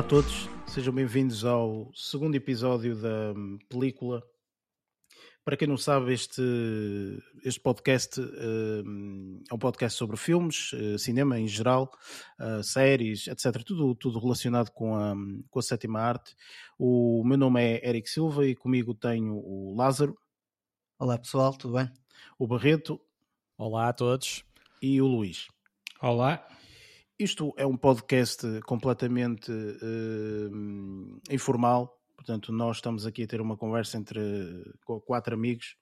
Olá a todos, sejam bem-vindos ao segundo episódio da hum, película. Para quem não sabe, este, este podcast hum, é um podcast sobre filmes, eh, cinema em geral, uh, séries, etc. Tudo, tudo relacionado com a, com a sétima arte. O meu nome é Eric Silva e comigo tenho o Lázaro. Olá pessoal, tudo bem? O Barreto. Olá a todos. E o Luís. Olá. Isto é um podcast completamente uh, informal, portanto, nós estamos aqui a ter uma conversa entre quatro amigos.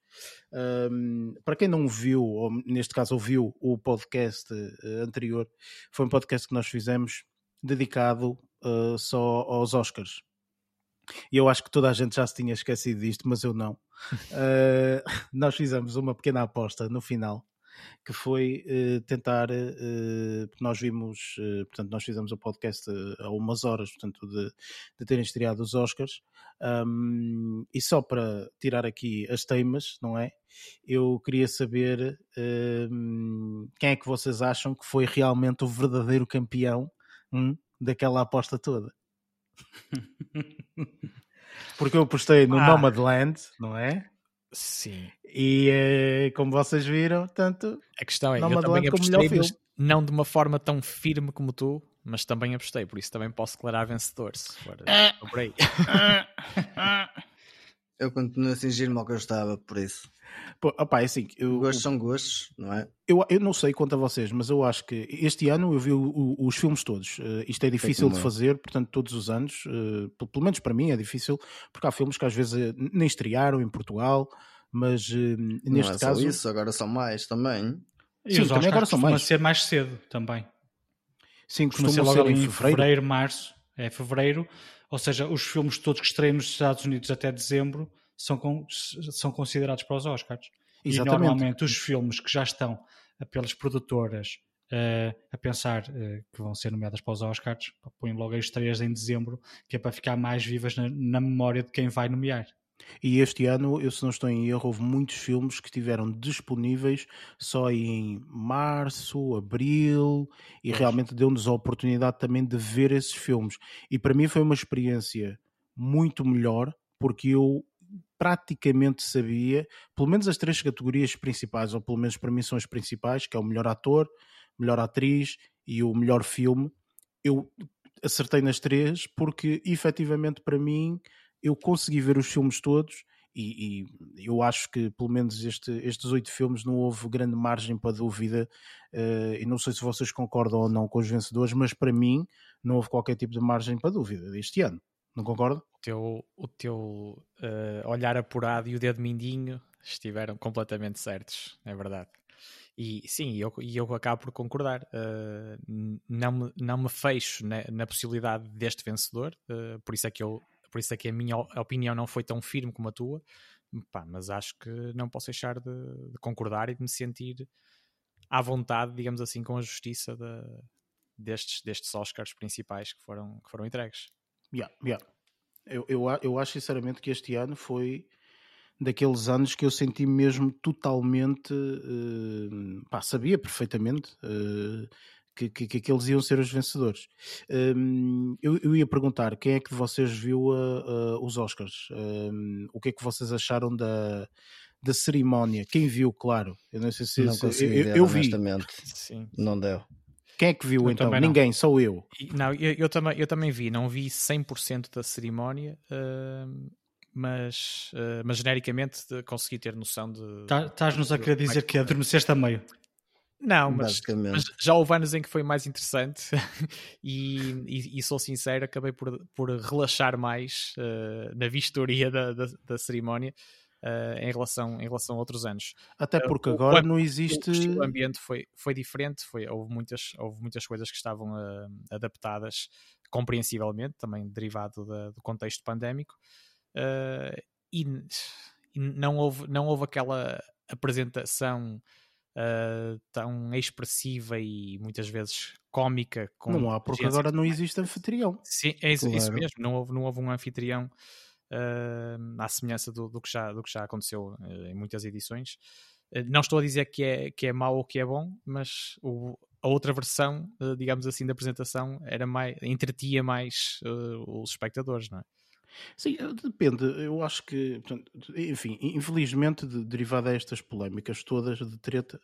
Um, para quem não viu, ou neste caso ouviu o podcast uh, anterior, foi um podcast que nós fizemos dedicado uh, só aos Oscars. E eu acho que toda a gente já se tinha esquecido disto, mas eu não. nós fizemos uma pequena aposta no final que foi uh, tentar, uh, nós vimos, uh, portanto, nós fizemos o podcast há umas horas, portanto, de, de terem estreado os Oscars, um, e só para tirar aqui as teimas, não é? Eu queria saber quem é que vocês acham que foi realmente o verdadeiro campeão hum, daquela aposta toda. Porque eu apostei no ah. Nomadland, não é? Sim. E eh, como vocês viram, tanto. A questão é, eu também apostei, mas não de uma forma tão firme como tu, mas também apostei, por isso também posso declarar vencedor se for, ah. por aí. Eu continuo a fingir-me ao que eu estava, por isso. Pô, opa, é assim, eu, gostos são gostos, não é? Eu, eu não sei quanto a vocês, mas eu acho que este ano eu vi o, o, os filmes todos. Uh, isto é difícil de fazer, portanto, todos os anos, uh, pelo menos para mim é difícil, porque há filmes que às vezes uh, nem estrearam em Portugal, mas neste não é caso. Só isso, agora são mais também. E Sim, também agora são mais. ser mais cedo também. Sim, costuma, costuma ser logo em fevereiro. fevereiro, março. É fevereiro, ou seja, os filmes todos que estreiam nos Estados Unidos até dezembro são, com, são considerados para os Oscars. Exatamente. E normalmente os filmes que já estão pelas produtoras uh, a pensar uh, que vão ser nomeadas para os Oscars, põem logo as estreias em dezembro, que é para ficar mais vivas na, na memória de quem vai nomear. E este ano, eu se não estou em erro, houve muitos filmes que estiveram disponíveis só em março, abril, e realmente deu-nos a oportunidade também de ver esses filmes. E para mim foi uma experiência muito melhor, porque eu praticamente sabia, pelo menos as três categorias principais, ou pelo menos para mim são as principais, que é o melhor ator, melhor atriz e o melhor filme. Eu acertei nas três porque efetivamente para mim eu consegui ver os filmes todos e, e, eu acho que pelo menos este, estes oito filmes não houve grande margem para dúvida uh, e não sei se vocês concordam ou não com os vencedores, mas para mim não houve qualquer tipo de margem para dúvida este ano. Não concordo? O teu, o teu uh, olhar apurado e o dedo mindinho estiveram completamente certos, é verdade. E sim, eu, eu acabo por concordar. Uh, não, me, não me fecho na, na possibilidade deste vencedor, por isso é que eu por isso é que a minha opinião não foi tão firme como a tua, Pá, mas acho que não posso deixar de, de, concordar e de me sentir à vontade, digamos assim, com a justiça de, destes, destes Oscars principais que foram, que foram entregues. Yeah, yeah. Eu, eu, eu acho sinceramente que este ano foi daqueles anos que eu senti mesmo totalmente uh, pá, sabia perfeitamente uh, que, que, que, aqueles iam ser os vencedores. Um, eu, eu, ia perguntar quem é que de vocês viu uh, uh, os Oscars? Um, o que é que vocês acharam da, da cerimónia? Quem viu, claro. Eu não sei se, não se eu, ver, eu vi. Sim. Não deu. Quem é que viu eu então? Ninguém, só eu. Não, eu, eu, também, eu também vi, não vi 100% da cerimónia, uh, mas, uh, mas genericamente consegui ter noção de. Tá, estás-nos a querer dizer que adormeceste a meio. Não, mas, mas, já houve anos em que foi mais interessante e, e, e, sou sincero, acabei por, por relaxar mais uh, na vistoria da, da, da cerimónia uh, em, relação, em relação a outros anos. Até porque uh, agora o, não existe. O ambiente foi, foi diferente, foi, houve, muitas, houve muitas coisas que estavam uh, adaptadas compreensivelmente, também derivado da, do contexto pandémico, e, e, não, houve, não houve aquela apresentação. Uh, tão expressiva e muitas vezes cómica. não há, porque agora não existe anfitrião. Sim, é isso, claro. isso mesmo. Não houve, não houve um anfitrião uh, à semelhança do, do, que já, do que já aconteceu uh, em muitas edições. não estou a dizer que é, que é mau ou que é bom, mas o, a outra versão, digamos assim, da apresentação era mais, entretia mais uh, os espectadores, não é? Sim, depende. Eu acho que, portanto, enfim, infelizmente, de, derivado a estas polémicas todas de treta,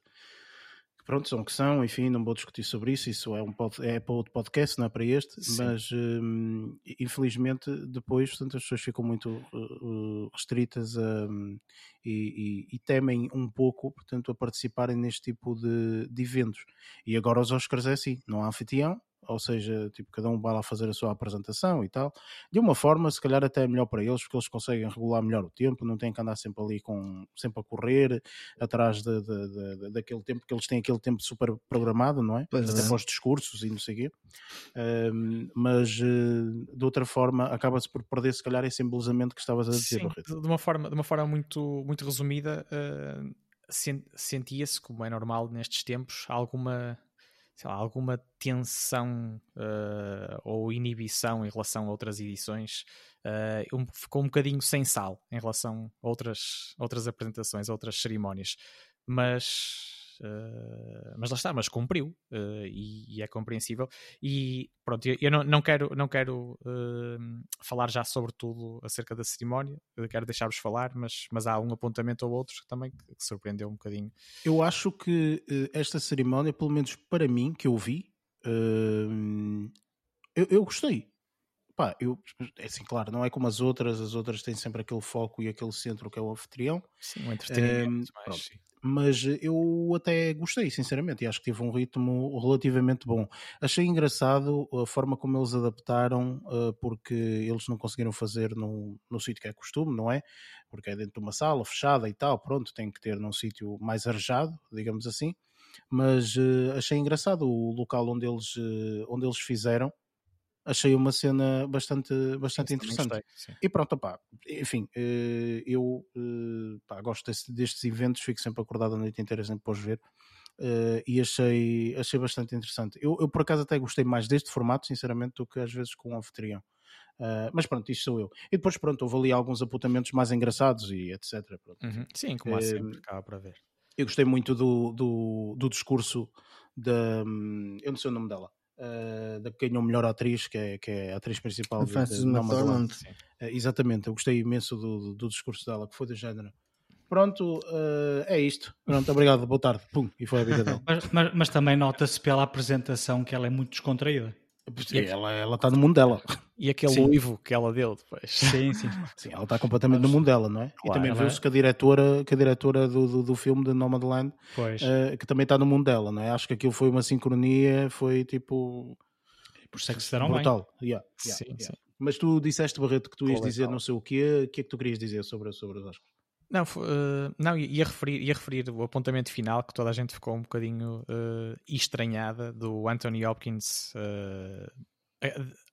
pronto, são que são, enfim, não vou discutir sobre isso, isso é, um pod, é para outro podcast, não é para este, Sim. mas hum, infelizmente depois portanto, as pessoas ficam muito uh, restritas a, um, e, e, e, temem um pouco, portanto, a participarem neste tipo de, de eventos. E agora os Oscars é assim, não há anfitrião, ou seja, tipo, cada um vai lá fazer a sua apresentação e tal, de uma forma, se calhar até é melhor para eles, porque eles conseguem regular melhor o tempo, não têm que andar sempre ali com, sempre a correr atrás de, de, de, daquele tempo, porque eles têm aquele tempo super programado, não é? Pois até é. para os discursos e não sei o quê. Um, mas uh, de outra forma acaba-se por perder se calhar esse embelezamento que estavas a dizer, Sim, de uma forma, de uma forma muito, muito resumida, uh, sentia-se, como é normal nestes tempos, alguma lá, alguma tensão uh, ou inibição em relação a outras edições, uh, um, ficou um bocadinho sem sal em relação a outras, outras apresentações, outras cerimónias. Mas Uh, mas lá está, mas cumpriu uh, e, e, é compreensível. E pronto, eu, eu não, não, quero, não quero uh, falar já sobre tudo acerca da cerimónia, quero deixar-vos falar, mas, mas há um apontamento ou outro também que, que surpreendeu um bocadinho. Eu acho que esta cerimónia, pelo menos para mim, que eu vi, eu, eu gostei. Pá, eu, é assim, claro, não é como as outras, as outras têm sempre aquele foco e aquele centro que é o anfitrião. Sim, o entretenimento. Um, mais, mas eu até gostei, sinceramente, e acho que teve um ritmo relativamente bom. Achei engraçado a forma como eles adaptaram, uh, porque eles não conseguiram fazer no, no sítio que é costume, não é? Porque é dentro de uma sala fechada e tal, pronto, tem que ter num sítio mais arejado, digamos assim. Mas uh, achei engraçado o local onde eles, uh, onde eles fizeram achei uma cena bastante, bastante sim, interessante. Gostei, e pronto, pá, enfim, eh, eu eh, pá, gosto desse, destes eventos, fico sempre acordado a noite inteira sempre para os ver. Uh, e achei, achei bastante interessante. Eu, eu, por acaso até gostei mais deste formato, sinceramente, do que às vezes com o anfitrião. Uh, mas pronto, isto sou eu. E depois, pronto, houve ali alguns apontamentos mais engraçados e etc. Uhum. Sim, como há sempre, acaba para ver. Eu gostei muito do, do, do discurso da. Hum, eu não sei o nome dela uh, da que ganhou melhor atriz, que é, que é a atriz principal a Frances de, McDormand. Uh, exatamente, eu gostei imenso do, do, do, discurso dela, que foi do género. Pronto, uh, é isto. Pronto, obrigado, boa tarde. Pum, e foi a vida dela. mas, mas, mas também nota-se pela apresentação que ela é muito descontraída. E ela, ela está no mundo dela. E aquele sim. uivo que ela deu depois. Sim, sim. sim ela está completamente Mas, no mundo dela, não é? Claro, e também viu-se é? que a diretora, que a diretora do, do, do filme de Nomadland, uh, que também está no mundo dela, não é? Acho que aquilo foi uma sincronia, foi tipo. Por isso é que se deram brutal. bem. Yeah, yeah, sim, yeah. sim. Mas tu disseste, Barreto, que tu ias dizer não sei o quê. O que é que tu querias dizer sobre, sobre os Oscars? Não, uh, não ia, referir, ia referir o apontamento final que toda a gente ficou um bocadinho uh, estranhada do Anthony Hopkins uh,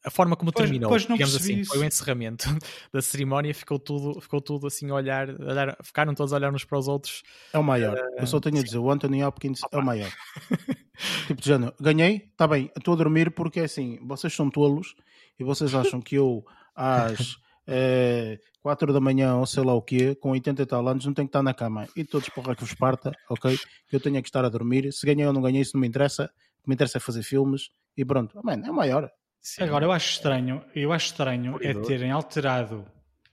a forma como pois, terminou, pois digamos assim, isso. foi o encerramento da cerimónia, ficou tudo, ficou tudo assim a olhar, olhar, ficaram todos a olhar uns para os outros. É o maior, uh, eu só tenho sim. a dizer, o Anthony Hopkins Opa. é o maior. tipo de género, ganhei, está bem, estou a dormir porque é assim, vocês são tolos e vocês acham que eu às é, 4 da manhã ou sei lá o quê, com 80 e tal anos, não tenho que estar na cama. E todos porra que vos parta, ok? Que eu tenho que estar a dormir. Se ganhei ou não ganhei, isso não me interessa. O que me interessa é fazer filmes e pronto. Man, é maior. Sim. Agora, eu acho estranho, eu acho estranho é terem alterado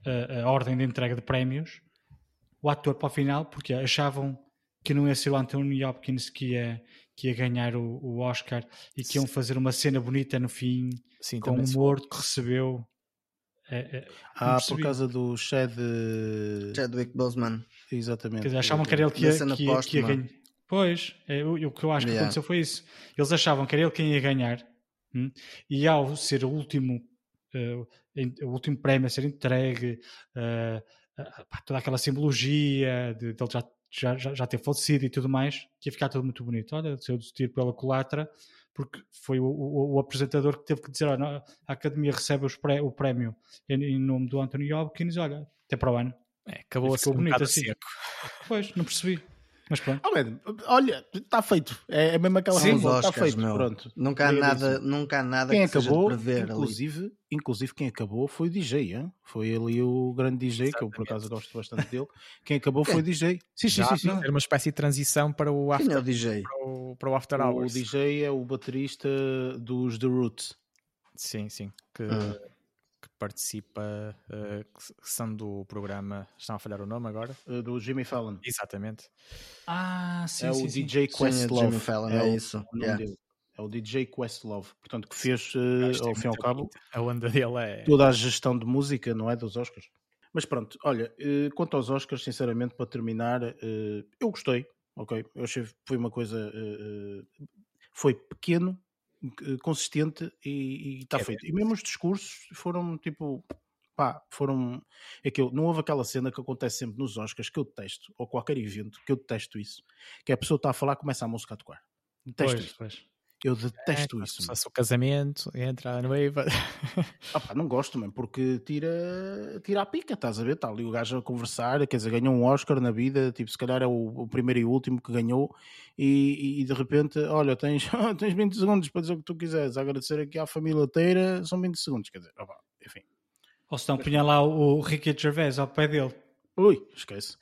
a, a, ordem de entrega de prémios, o ator para o final, porque achavam que não ia ser o Anthony Hopkins que ia, que ia ganhar o, o Oscar e que iam fazer uma cena bonita no fim, Sim, com o morto que recebeu. É, é, ah, por causa do Chad... Chadwick Boseman. Exatamente. Quer dizer, achavam que era ele que ia, que ia, que ia ganhar. Pois, é, o, o, que eu acho que yeah. aconteceu foi isso. Eles achavam que era ele quem ia ganhar Hum? E ao ser o último, uh, o último prémio a ser entregue, uh, uh, toda aquela simbologia de, de ele já, já, já ter falecido e tudo mais, que ia ficar tudo muito bonito. Olha, seu tiro pela culatra, porque foi o, o, o, apresentador que teve que dizer: olha, a Academia recebe pré, o prémio em, em, nome do Anthony Hopkins, olha, até para o ano. É, acabou a bonito um assim. Seco. Pois, não percebi. Mas pronto. Oh, olha, está feito. É, é mesmo aquela Sim, está feito. Meu. Pronto. Nunca há nada, nunca há nada quem que acabou, prever inclusive, ali. inclusive quem acabou foi o DJ, hein? foi ali o grande DJ, Exatamente. que eu por acaso gosto bastante dele. Quem acabou foi o DJ. Sim, sim, sim, sim. Era uma espécie de transição para o After, é o DJ? Para o, para o After Hours. O DJ é o baterista dos The Roots. Sim, sim. Que, hum. Participa, uh, que são do programa. Estão a falhar o nome agora? Uh, do Jimmy Fallon. Exatamente. Ah, sim. É sim, o sim. DJ Questlove. Jimmy Fallon, é, é isso. O yeah. É o DJ Questlove, portanto, que fez, uh, ao fim e ao cabo, a onda dele é... toda a gestão de música, não é? Dos Oscars. Mas pronto, olha, quanto aos Oscars, sinceramente, para terminar, eu gostei, ok? Eu achei que foi uma coisa. Foi pequeno, consistente e está é feito. E mesmo os discursos foram tipo. Pá, foram. É que eu, não houve aquela cena que acontece sempre nos Oscars que eu detesto, ou qualquer evento que eu detesto isso, que a pessoa está a falar começa a música a tocar. Detesto pois, isso. Pois. Eu detesto é, isso. Se o casamento, entra a noiva. ah, pá, não gosto, mesmo, porque tira, tira a pica, estás a ver? Está ali o gajo a conversar, quer dizer, ganhou um Oscar na vida, tipo, se calhar é o, o primeiro e último que ganhou, e, e, de repente, olha, tens, tens 20 segundos para dizer o que tu quiseres, agradecer aqui à família inteira, são 20 segundos, quer dizer, pá, enfim. Ou se não, punha lá o Ricky Gervais ao pé dele. Ui, esquece.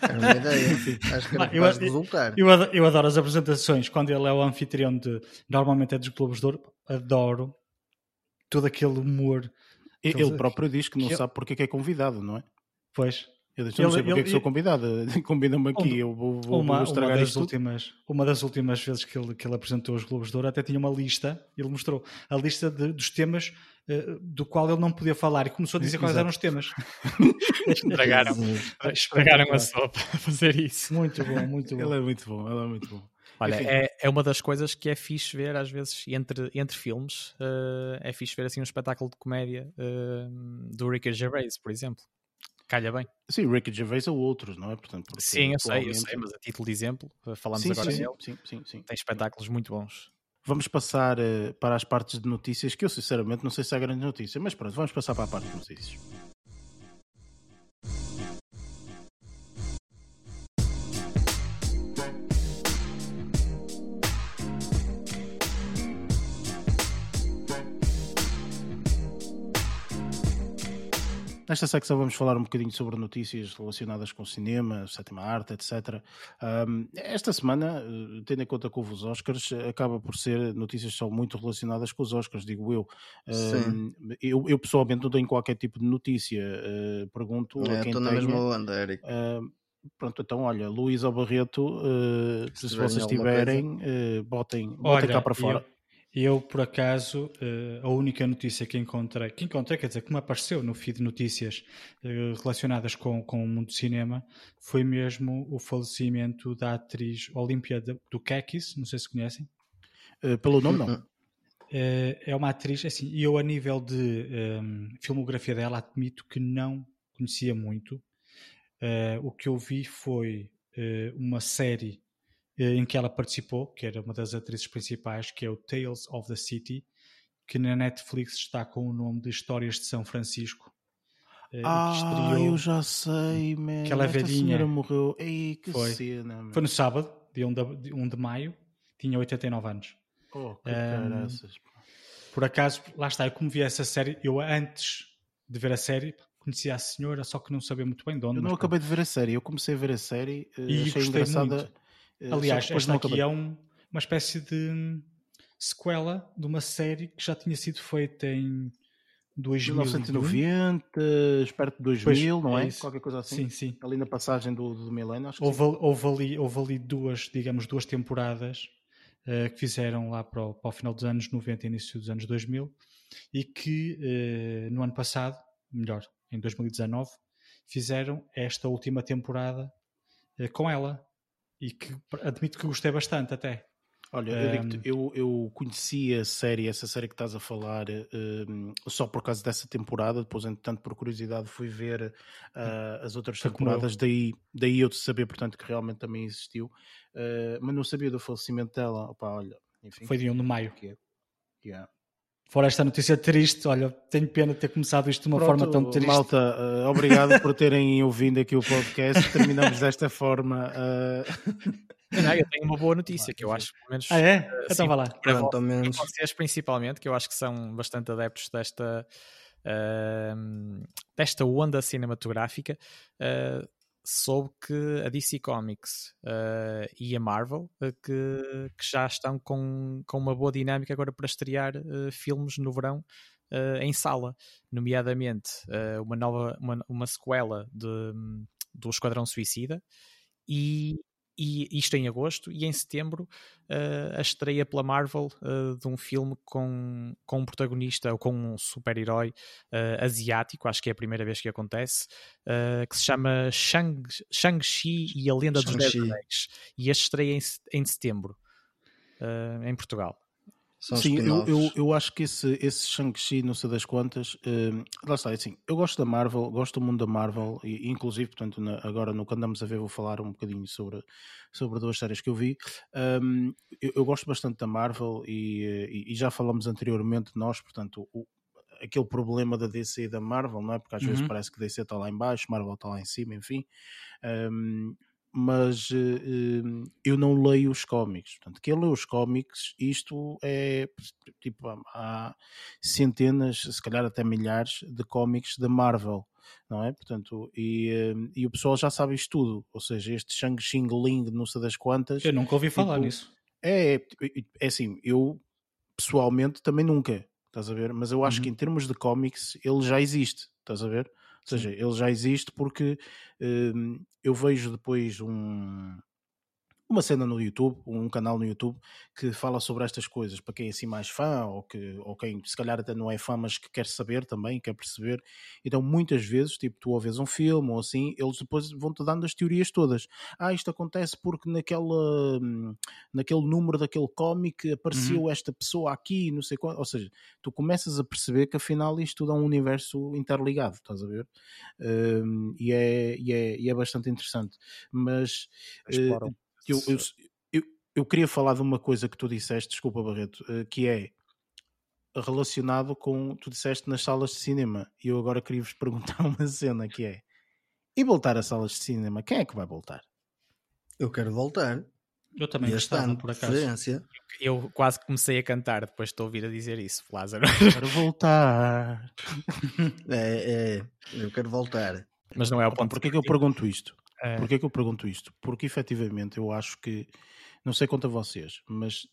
Era uma ideia. Acho que era ah, eu, de resultar. Eu, adoro, eu adoro as apresentações quando ele é o anfitrião de. Normalmente é dos Globos de Ouro. Adoro todo aquele humor. Ele próprio diz que não sabe porque é que é convidado, não é? Pois. Eu não sei porque ele, é que sou convidado. Convidam-me aqui, eu vou, vou, uma, vou estragar uma das últimas Uma das últimas vezes que ele, que ele apresentou os Globos de Ouro até tinha uma lista, ele mostrou a lista de, dos temas uh, do qual ele não podia falar e começou a dizer quais eram os temas. estragaram, estragaram a sopa a fazer isso. Muito bom, muito bom. Ele é muito bom, ele é muito bom. Olha, é, é uma das coisas que é fixe ver às vezes entre, entre filmes. Uh, é fixe ver assim um espetáculo de comédia uh, do Ricky Gervais, por exemplo calha bem. Sim, Ricky Gervais ou outros, não é? Portanto, sim, eu sei, eu sei, mas a título de exemplo, eh, falamos sim, agora sim, dele, sim, sim, sim. tem espetáculos muito bons. Vamos passar uh, para as partes de notícias, que eu sinceramente não sei se há grande notícia, mas pronto, vamos passar para a parte de notícias. Nesta secção vamos falar um bocadinho sobre notícias relacionadas com cinema, sétima arte, etc. Um, esta semana, eh, tendo em conta que houve os Oscars, acaba por ser notícias só muito relacionadas com os Oscars, digo eu. Um, eu, eu, pessoalmente não tenho qualquer tipo de notícia. Uh, pergunto é, a quem estou na mesma onda, Eric. Uh, Pronto, então olha, Luís ou Barreto, uh, se, se vocês tiverem, uh, botem, botem olha, cá para fora. Eu, por acaso, eh, a única notícia que encontrei, que encontrei, quer dizer, que me apareceu no feed de notícias eh, relacionadas com, com o mundo do cinema, foi mesmo o falecimento da atriz Olímpia do Kekis, não sei se conhecem. Uh, pelo nome, não. é uma atriz, assim, e eu a nível de um, ehm, filmografia dela admito que não conhecia muito. Uh, o que eu vi foi uh, uma série eh, em que ela participou, que era uma das atrizes principais, que é o Tales of the City, que na Netflix está com o nome de Histórias de São Francisco. Eh, ah, estreou, eu já sei, man. Aquela Esta velhinha morreu. Ei, que foi. cena, man. Foi no sábado, dia 1 de, 1 de maio, tinha 89 anos. Oh, que um, Por acaso, lá está, eu como vi essa série, eu antes de ver a série conhecia a senhora, só que não sabia muito bem de onde. Eu não acabei de ver a série, eu comecei a ver a série e achei engraçada. Muito eh, Aliás, esta aqui é um, uma espécie de sequela de uma série que já tinha sido feita em 2000, 1990, perto de 2000, pois, não é? é Qualquer coisa assim. Sim, sim. Ali na passagem do, do milénio, acho houve, houve, ali, houve ali duas, digamos, duas temporadas uh, que fizeram lá para o, para o, final dos anos 90 e início dos anos 2000 e que uh, no ano passado, melhor, em 2019, fizeram esta última temporada uh, com ela, e que admito que gostei bastante até. Olha, eu, um... eu, eu conheci a série, essa série que estás a falar, um, só por causa dessa temporada, depois, entretanto, por curiosidade, fui ver uh, as outras temporadas, daí, daí eu saber, portanto, que realmente também existiu, uh, mas não sabia do falecimento dela. Opa, olha, enfim. Foi de 1 de maio. Que é. Yeah. Fora esta notícia triste, olha, tenho pena de ter começado isto de uma Pronto, forma tão triste. Malta, uh, obrigado por terem ouvido aqui o podcast. Terminamos desta forma. Uh... Não, eu tenho uma boa notícia que eu acho, pelo menos. Ah, é? Uh, então vá lá. Para, Pronto, menos... vocês, principalmente, que eu acho que são bastante adeptos desta, uh, desta onda cinematográfica. Uh, soube que a DC Comics uh, e a Marvel uh, que, que, já estão com, com uma boa dinâmica agora para estrear uh, filmes no verão em sala, nomeadamente uma nova uma, uma sequela de, do Esquadrão Suicida e, e isto em agosto, e em setembro uh, a estreia pela Marvel uh, de um filme com, com um protagonista ou com um super-herói uh, asiático, acho que é a primeira vez que acontece, que se chama Shang-Chi Shang e a Lenda dos Dez Anéis, e este estreia em, em setembro em Portugal. São Sim, eu, eu, eu, acho que esse, esse Shang-Chi, não sei das quantas, uh, lá está, é assim, eu gosto da Marvel, gosto do mundo da Marvel, e inclusive, portanto, na, agora no que andamos a ver, vou falar um bocadinho sobre, sobre duas séries que eu vi. Um, eu, eu, gosto bastante da Marvel e, e, e, já falamos anteriormente, nós, portanto, o, aquele problema da DC e da Marvel, não é? Porque às uhum. vezes parece que DC está lá em baixo, Marvel está lá em cima, enfim. Um, mas uh, eu não leio os cómics. Portanto, quem lê os cómics, isto é tipo, há centenas, se calhar até milhares de cómics da Marvel, não é? Portanto, e, uh, e o pessoal já sabe isto tudo, ou seja, este Shang Xing Ling, não sei das quantas. Eu nunca ouvi falar tipo, nisso. É, é, é assim, eu pessoalmente também nunca, estás a ver? Mas eu acho uhum. que em termos de cómics ele já existe, estás a ver? Ou seja, ele já existe porque uh, eu vejo depois um, uma cena no YouTube, um canal no YouTube que fala sobre estas coisas, para quem é assim mais fã, ou, que, ou quem se calhar até não é fã, mas que quer saber também, quer perceber. Então, muitas vezes, tipo, tu ouves um filme ou assim, eles depois vão-te dando as teorias todas. Ah, isto acontece porque naquela, naquele número daquele cómic apareceu uhum. esta pessoa aqui, não sei qual. Ou seja, tu começas a perceber que afinal isto tudo é um universo interligado, estás a ver? Um, e, é, e, é, e é bastante interessante. Mas. Uh, eu, eu, eu, eu, queria falar de uma coisa que tu disseste, desculpa Barreto, eh, que é relacionado com tu disseste nas salas de cinema e eu agora queria vos perguntar uma cena que é e voltar às salas de cinema, quem é que vai voltar? Eu quero voltar. Eu também este ano, por acaso. Eu quase comecei a cantar depois de te ouvir a dizer isso, Lázaro. Quero voltar. é, é, eu quero voltar. Mas não é o ponto. Porquê é que eu pergunto isto? É. Porquê que eu pergunto isto? Porque efetivamente eu acho que, não sei quanto a vocês, mas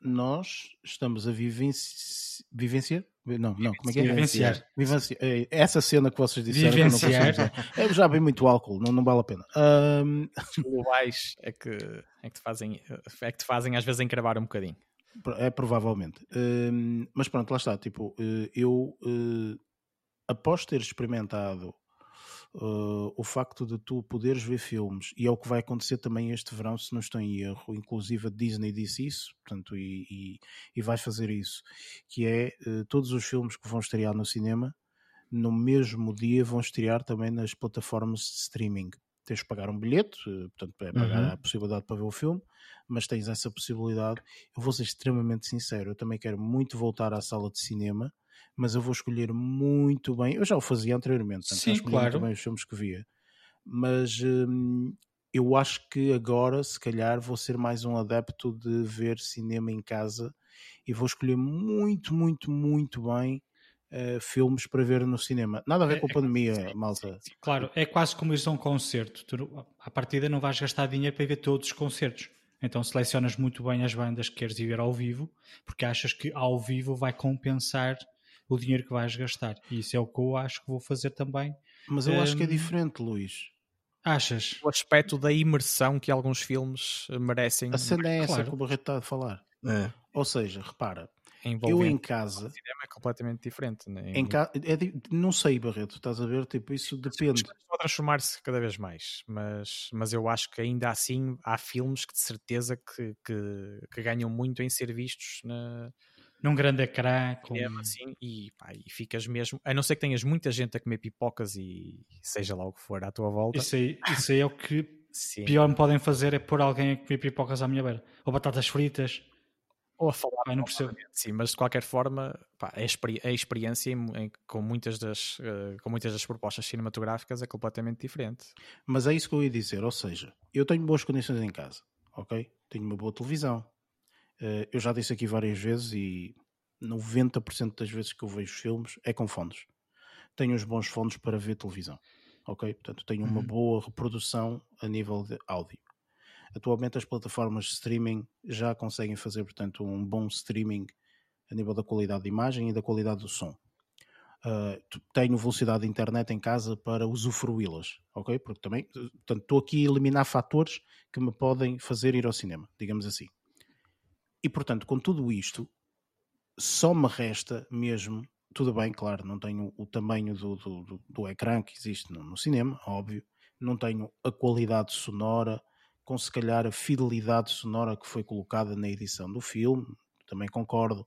nós estamos a vivenci... vivenciar. Não, não, como é que é? Vivenciar. Vivenciar. É, essa cena que vocês disseram vivenciar. que não é, já bem muito álcool, não, não vale a pena. Um... Os globais é que, é, que te fazem, é que te fazem às vezes encravar um bocadinho. É provavelmente. Um, mas pronto, lá está. Tipo, eh, eu uh, após ter experimentado uh, o facto de tu poderes ver filmes, e é o que vai acontecer também este verão, se não estou em erro, inclusive a Disney disse isso, portanto, e, e, e vais fazer isso, que é uh, todos os filmes que vão estrear no cinema, no mesmo dia vão estrear também nas plataformas de streaming. Tens de pagar um bilhete, uh, portanto, é pagar uhum. a possibilidade para ver o filme, mas tens essa possibilidade. Eu vou ser extremamente sincero, eu também quero muito voltar à sala de cinema, mas eu vou escolher muito bem. Eu já o fazia anteriormente, portanto, Sim, claro. muito bem os filmes que via. Mas hum, eu acho que agora, se calhar, vou ser mais um adepto de ver cinema em casa e vou escolher muito, muito, muito bem uh, filmes para ver no cinema. Nada a ver é, com a é pandemia, malta. Sim, claro, é quase como ir a um concerto. Tu, à partida não vais gastar dinheiro para ver todos os concertos. Então selecionas muito bem as bandas que queres ir ver ao vivo, porque achas que ao vivo vai compensar o dinheiro que vais gastar. E isso é o que eu acho que vou fazer também. Mas eu um... acho que é hum, diferente, Luís. Achas? O aspecto da imersão que alguns filmes eh, merecem. A cena é essa claro. que o Barreto está a falar. É. Ou seja, repara, eu em casa. O cinema é completamente diferente. Né? Em ca... é, não sei, Barreto, estás a ver? Tipo, isso depende. Pode transformar-se cada vez mais, mas, mas eu acho que ainda assim há filmes que de certeza que, que, que ganham muito em ser vistos na, num grande ecrã com... é, assim, e, pá, e ficas mesmo, a não ser que tenhas muita gente a comer pipocas e seja lá o que for à tua volta. Isso aí, isso aí é o que Sim. pior me podem fazer é pôr alguém a comer pipocas à minha beira. Ou batatas fritas. Ou a falar, Pai, não percebo. Sim, mas de qualquer forma, pá, a, experi a, experiência em, em, com, muitas das, uh, com muitas das propostas cinematográficas é completamente diferente. Mas é isso que eu ia dizer, ou seja, eu tenho boas condições em casa, ok? Tenho uma boa televisão. Uh, eu já disse aqui várias vezes e 90% das vezes que eu vejo filmes é com fones. Tenho uns bons fones para ver televisão, ok? Portanto, tenho uma uhum. boa reprodução a nível de áudio. Atualmente as plataformas de streaming já conseguem fazer, portanto, um bom streaming a nível da qualidade de imagem e da qualidade do som. Uh, tenho velocidade de internet em casa para usufruí-las, ok? Porque também, portanto, estou aqui a eliminar fatores que me podem fazer ir ao cinema, digamos assim. E portanto, com tudo isto, só me resta mesmo, tudo bem, claro, não tenho o tamanho do, do, do, do ecrã que existe no, no, cinema, óbvio, não tenho a qualidade sonora, com se calhar a fidelidade sonora que foi colocada na edição do filme, também concordo.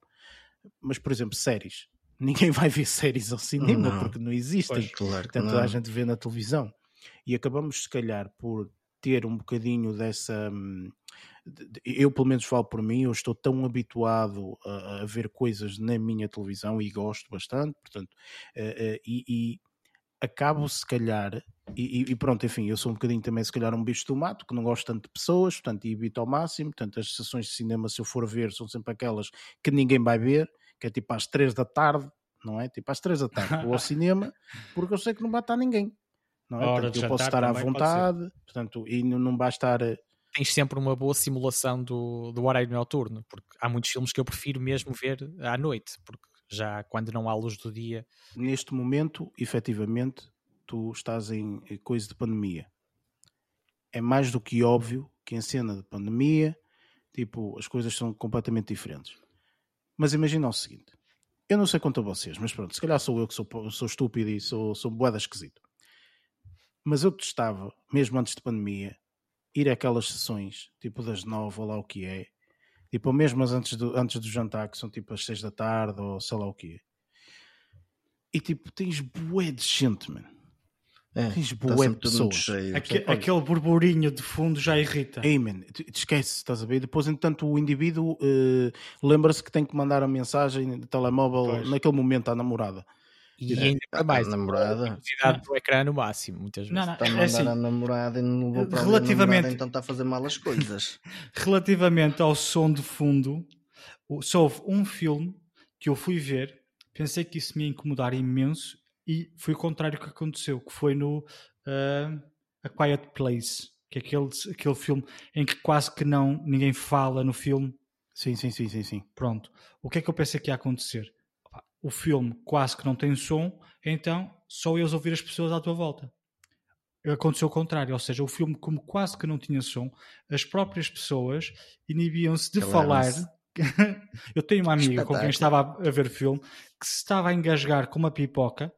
Mas, por exemplo, séries. Ninguém vai ver séries ao cinema não. porque não existem. Pois, claro Tanto a gente vê na televisão. E acabamos, se calhar, por ter um bocadinho dessa. Hum, eu, pelo menos, falo por mim, eu estou tão habituado a, a ver coisas na minha televisão e gosto bastante, portanto, uh, uh, e, e acabo, se calhar, e, e, pronto, enfim, eu sou um bocadinho também, se calhar, um bicho do mato, que não gosto tanto de pessoas, portanto, evito ao máximo. Portanto, as sessões de cinema, se eu for ver, são sempre aquelas que ninguém vai ver, que é tipo às três da tarde, não é? Tipo às três da tarde, vou ao cinema, porque eu sei que não vai estar ninguém, não é? Portanto, eu posso estar à vontade, portanto, e não, não vai estar. Eh, Tens sempre uma boa simulação do, do horário noturno, porque há muitos filmes que eu prefiro mesmo ver à noite, porque já quando não há luz do dia. Neste momento, efetivamente, tu estás em coisa de pandemia. É mais do que óbvio que em cena de pandemia, tipo, as coisas são completamente diferentes. Mas imagina o seguinte: eu não sei quanto a vocês, mas pronto, se calhar sou eu que sou, sou estúpido e sou, sou boeda esquisito. Mas eu testava, mesmo antes de pandemia, ir àquelas sessões, tipo das nove ou lá o que é, Tipo, mesmo antes do, antes do jantar, que são tipo as seis da tarde ou sei lá o quê. E tipo, tens bué de gente, mano. É, tens tá bué de pessoas. Cheio, Aque, aquele burburinho de fundo já irrita. Ei, man, te, te esquece, estás a ver? Depois, entanto, o indivíduo uh, lembra-se que tem que mandar a mensagem de telemóvel pois. naquele momento à namorada. E ainda para mais, namorada. a velocidade do ecrã no máximo, muitas vezes. Não, não, está a mandar é assim, a namorada e não vou para relativamente, namorada, então está a fazer mal as coisas. relativamente ao som de fundo, só houve um filme que eu fui ver, pensei que isso me ia incomodar imenso e foi o contrário que aconteceu, que foi no uh, A Quiet Place, que é aquele, aquele filme em que quase que não ninguém fala no filme. Sim, sim, sim, sim, sim. Pronto. O que é que eu pensei que ia acontecer? O filme quase que não tem som, então só ias ouvir as pessoas à tua volta. Aconteceu o contrário, ou seja, o filme, como quase que não tinha som, as próprias pessoas inibiam-se de falar. Eu tenho uma amiga com quem estava a ver o filme que se estava a engasgar com uma pipoca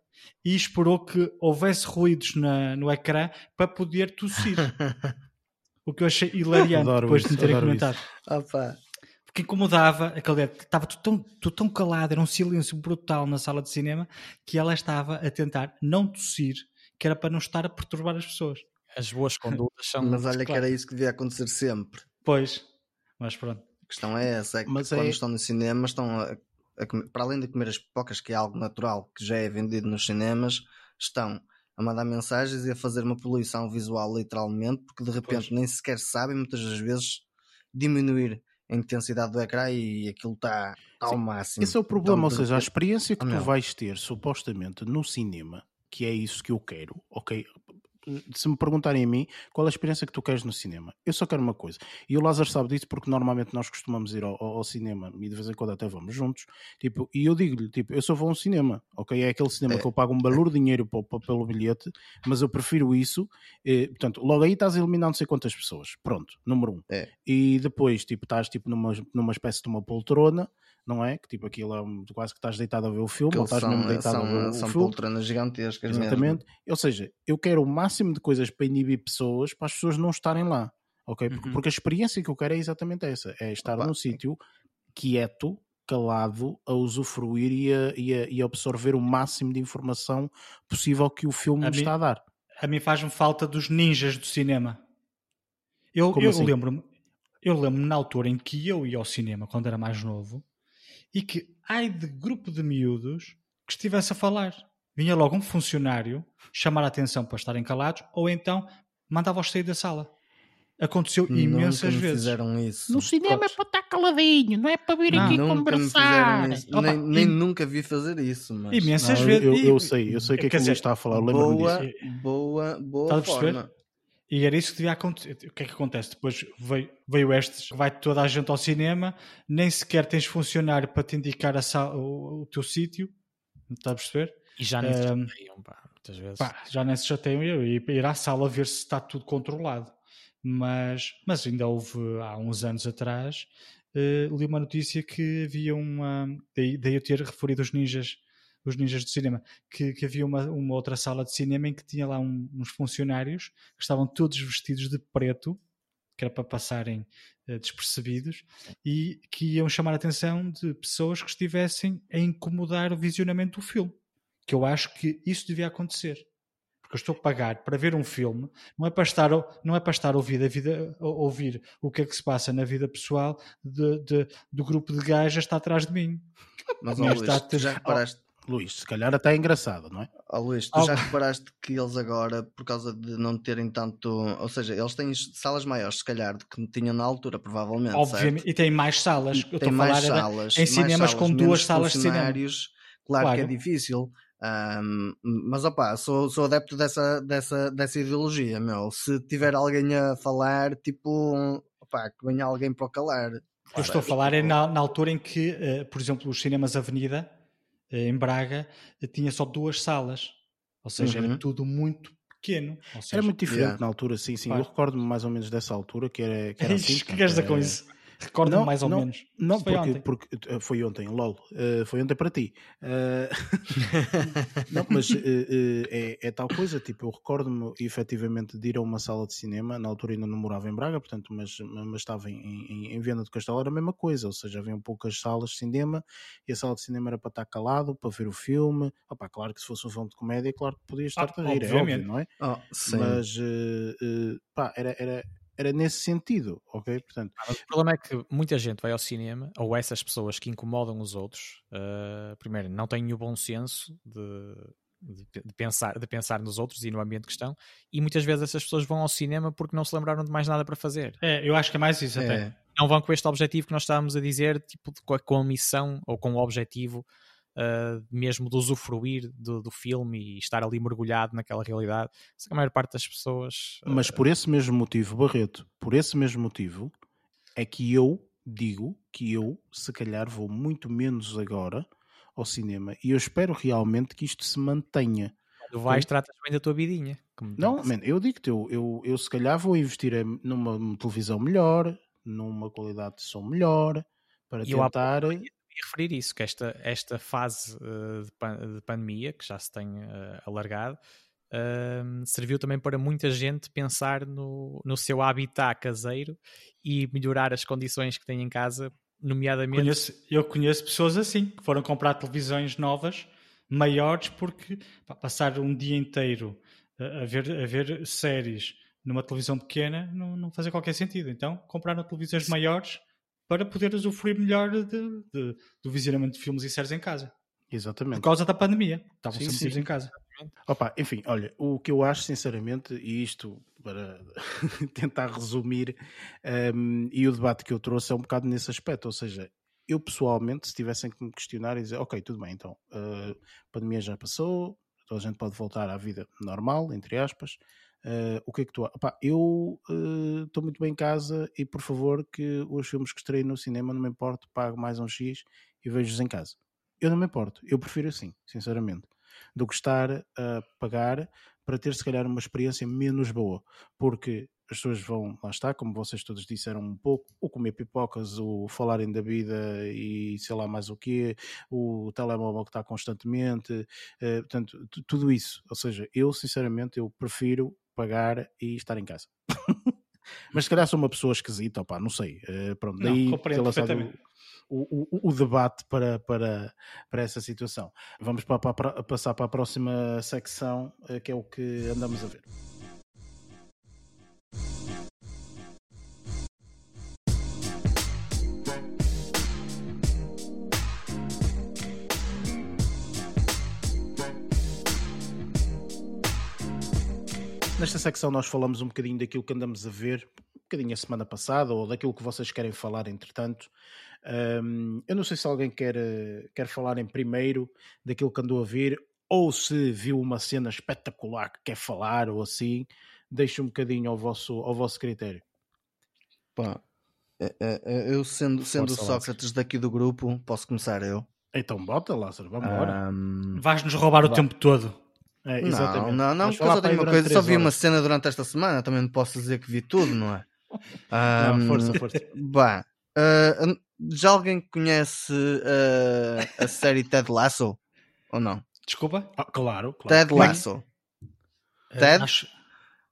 e esperou que houvesse ruídos na, no ecrã para poder tossir. o que eu achei hilariante adoro depois isso, de me terem comentado. Opa que incomodava aquele estava tudo tão, tudo tão calado, era um silêncio brutal na sala de cinema que ela estava a tentar não tossir, que era para não estar a perturbar as pessoas. As boas condutas são. Mas olha que era isso que devia acontecer sempre. Pois, mas pronto. A questão é essa: é que mas quando é... estão no cinema, estão a, a, para além de comer as pipocas, que é algo natural que já é vendido nos cinemas, estão a mandar mensagens e a fazer uma poluição visual, literalmente, porque de repente pois. nem sequer sabem, muitas das vezes, diminuir a intensidade do ecrã e aquilo está ao Sim, máximo. Esse é o problema, então, ou seja, a experiência que tu vais ter supostamente no cinema, que é isso que eu quero, ok? Se me perguntarem a mim qual é a experiência que tu queres no cinema, eu só quero uma coisa. E o Lázaro sabe disso porque normalmente nós costumamos ir ao, ao, cinema e de vez em quando até vamos juntos. Tipo, e eu digo-lhe, tipo, eu só vou a um cinema, ok? É aquele cinema é. que eu pago um valor de dinheiro pelo bilhete, mas eu prefiro isso. E, portanto, logo aí estás a eliminar não sei quantas pessoas. Pronto, número um. É. E depois, tipo, estás tipo, numa, numa espécie de uma poltrona não é? Que tipo aquilo é quase que estás deitado a ver o filme, ou estás são, mesmo deitado são, a ver o são filme. poltronas gigantescas Exatamente. Mesmo. Ou seja, eu quero o máximo de coisas para inibir pessoas para as pessoas não estarem lá. Ok? Porque, uhum. porque a experiência que eu quero é exatamente essa: é estar Opa. num sítio quieto, calado, a usufruir e a, e, a, e a, absorver o máximo de informação possível que o filme a me mim, está a dar. A mim faz-me falta dos ninjas do cinema. Eu, eu assim? lembro-me, eu lembro na altura em que eu ia ao cinema quando era mais novo e que, ai de grupo de miúdos que estivesse a falar. Vinha logo um funcionário chamar a atenção para estarem calados ou então mandava-os sair da sala. Aconteceu imensas vezes. fizeram isso. No cinema é para estar caladinho, não é para vir não, aqui conversar. Nem, nem e... nunca vi fazer isso. Mas... Imensas não, vezes. Eu, eu, sei, eu sei o que é que ele está a falar. Boa, boa, boa forma. E era isso que devia acontecer. O que é que acontece? Depois veio, veio estes, vai toda a gente ao cinema, nem sequer tens funcionário para te indicar a sala, o, o teu sítio. Está a perceber? E já nem se chateiam, pá, muitas vezes. Pá, já nem se chateiam eu e ir à sala ver se está tudo controlado. Mas, mas ainda houve há uns anos atrás, uh, li uma notícia que havia uma. Daí, daí eu ter referido os ninjas os ninjas do cinema, que, que havia uma, uma, outra sala de cinema em que tinha lá um, uns funcionários que estavam todos vestidos de preto, que era para passarem uh, despercebidos, e que iam chamar a atenção de pessoas que estivessem a incomodar o visionamento do filme. Que eu acho que isso devia acontecer. Porque eu estou a pagar para ver um filme, não é para estar, não é para estar a ouvir, a vida, a ouvir o que é que se passa na vida pessoal de, de, do grupo de gajas está atrás de mim. Mas, ó, Luís, está, já reparaste, Luís, se calhar até é engraçado, não é? Oh, Luís, tu oh. já reparaste que eles agora, por causa de não terem tanto. Ou seja, eles têm salas maiores, se calhar, do que tinham na altura, provavelmente. Obviamente, certo? e têm mais salas. E tem mais salas. Em cinemas salas, com duas salas de cinema. Claro, claro, que é difícil. Um, mas opá, sou, sou adepto dessa, dessa, dessa ideologia, meu. Se tiver alguém a falar, tipo, opá, que venha alguém para o calar. O que eu estou a falar é na, na altura em que, uh, por exemplo, os cinemas Avenida eh, em Braga eh, tinha só duas salas, ou seja, uhum. era tudo muito pequeno. Seja, era muito diferente yeah. na altura, sim, sim. Claro. Eu recordo-me mais ou menos dessa altura que era, que era assim. O que queres dizer com isso? Recordo mais ou não, menos. Não, foi porque, ontem. porque eh, foi ontem, LOL. Uh, foi ontem para ti. Uh, não, mas uh, é, é, tal coisa. Tipo, eu recordo-me efetivamente de ir a uma sala de cinema. Na altura ainda não morava em Braga, portanto, mas, mas estava em, em, em Venda do Castelo. Era a mesma coisa. Ou seja, haviam poucas salas de cinema e a sala de cinema era para estar calado, para ver o filme. Opa, claro que se fosse um filme de comédia, claro que podia estar ah, a rir, é óbvio, não é? Oh, mas pá, era, era era nesse sentido, ok? Portanto, ah, o problema é que muita gente vai ao cinema, ou essas pessoas que incomodam os outros, uh, primeiro, não têm o bom senso de, de, de, pensar, de pensar nos outros e no ambiente que estão, e muitas vezes essas pessoas vão ao cinema porque não se lembraram de mais nada para fazer. É, eu acho que é mais isso é. até. Não vão com este objetivo que nós estávamos a dizer, tipo, com a missão ou com o objetivo uh, mesmo de usufruir do, do, filme e estar ali mergulhado naquela realidade. Sei que a maior parte das pessoas. Uh... Mas por esse mesmo motivo, Barreto, por esse mesmo motivo, é que eu digo que eu, se calhar, vou muito menos agora ao cinema e eu espero realmente que isto se mantenha. Tu vais, tratas bem da tua vidinha. Não, man, eu digo-te, eu, eu, eu se calhar vou investir numa televisão melhor, numa qualidade de som melhor, para tentar referir isso, que esta, esta fase uh, de, pan de, pandemia, que já se tem uh, alargado, uh, serviu também para muita gente pensar no, no seu habitat caseiro e melhorar as condições que tem em casa, nomeadamente... Conheço, eu conheço pessoas assim, que foram comprar televisões novas, maiores, porque pá, passar um dia inteiro a ver, a ver séries numa televisão pequena não, não fazia qualquer sentido. Então compraram televisões maiores para poder usufruir melhor de, de, do visionamento de filmes e séries em casa. Exatamente. Por causa da pandemia. Estavam sim, sempre sim. em casa. Opa, enfim, olha, o que eu acho sinceramente, e isto para tentar resumir, um, e o debate que eu trouxe é um bocado nesse aspecto, ou seja, eu pessoalmente, se tivessem que me questionar e dizer, ok, tudo bem, então, uh, a pandemia já passou, toda a gente pode voltar à vida normal, entre aspas, Uh, o que é que tu. Eu estou uh, muito bem em casa e por favor que os filmes que estreio no cinema não me importo, pago mais um X e vejo-os em casa. Eu não me importo, eu prefiro assim, sinceramente, do que estar a pagar para ter se calhar uma experiência menos boa, porque as pessoas vão, lá está, como vocês todos disseram um pouco, o comer pipocas, o falarem da vida e sei lá mais o quê, o telemóvel que está constantemente, uh, portanto, tudo isso. Ou seja, eu sinceramente eu prefiro pagar e estar em casa. Mas se calhar sou uma pessoa esquisita, opá, não sei. Uh, pronto, não, daí ter lançado o, o, o, debate para, para, para essa situação. Vamos para, para, passar para a próxima secção, uh, que é o que andamos a ver. Nesta secção nós falamos um bocadinho daquilo que andamos a ver, um bocadinho a semana passada, ou daquilo que vocês querem falar, entretanto. Um, eu não sei se alguém quer, quer falar em primeiro daquilo que andou a ver, ou se viu uma cena espetacular que quer falar, ou assim. Deixe um bocadinho ao vosso, ao vosso critério. Pá, é, é, eu sendo, sendo Força, Sócrates Lázaro. daqui do grupo, posso começar eu. Então bota, Lázaro, vamos embora. Um... Vais-nos roubar o tempo todo. É, não, não, não, porque eu só tenho uma coisa, só vi uma cena durante esta semana, também não posso dizer que vi tudo, não é? Um, não, força, força. Bah, uh, já alguém conhece uh, a série Ted Lasso? Ou não? Desculpa? Ah, claro, claro. Ted Lasso. Ted acho...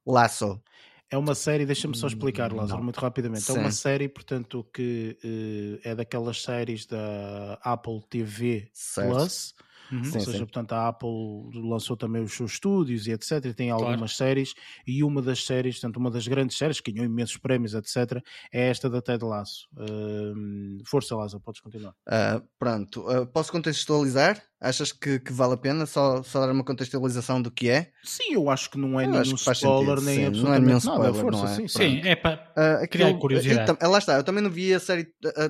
Lasso. É uma série, deixa-me só explicar, Lázaro, não. muito rapidamente. Sim. É uma série, portanto, que uh, é daquelas séries da Apple TV certo. Plus Uhum. Ou seja, sim. portanto, a Apple lançou também os seus estúdios e etc. E tem algumas claro. séries, e uma das séries, portanto, uma das grandes séries, que ganhou imensos prémios, etc., é esta da Ted Lasso. Uh, força, Lázaro, podes continuar. Uh, pronto, uh, posso contextualizar? Achas que, que, vale a pena só, só dar uma contextualização do que é? Sim, eu acho que não é eu nenhum spoiler, sentido, nem sim. absolutamente não é nenhum spoiler, nada. Força, não é? Sim, sim, é para uh, criar curiosidade. Eu, lá está, eu também não vi a série,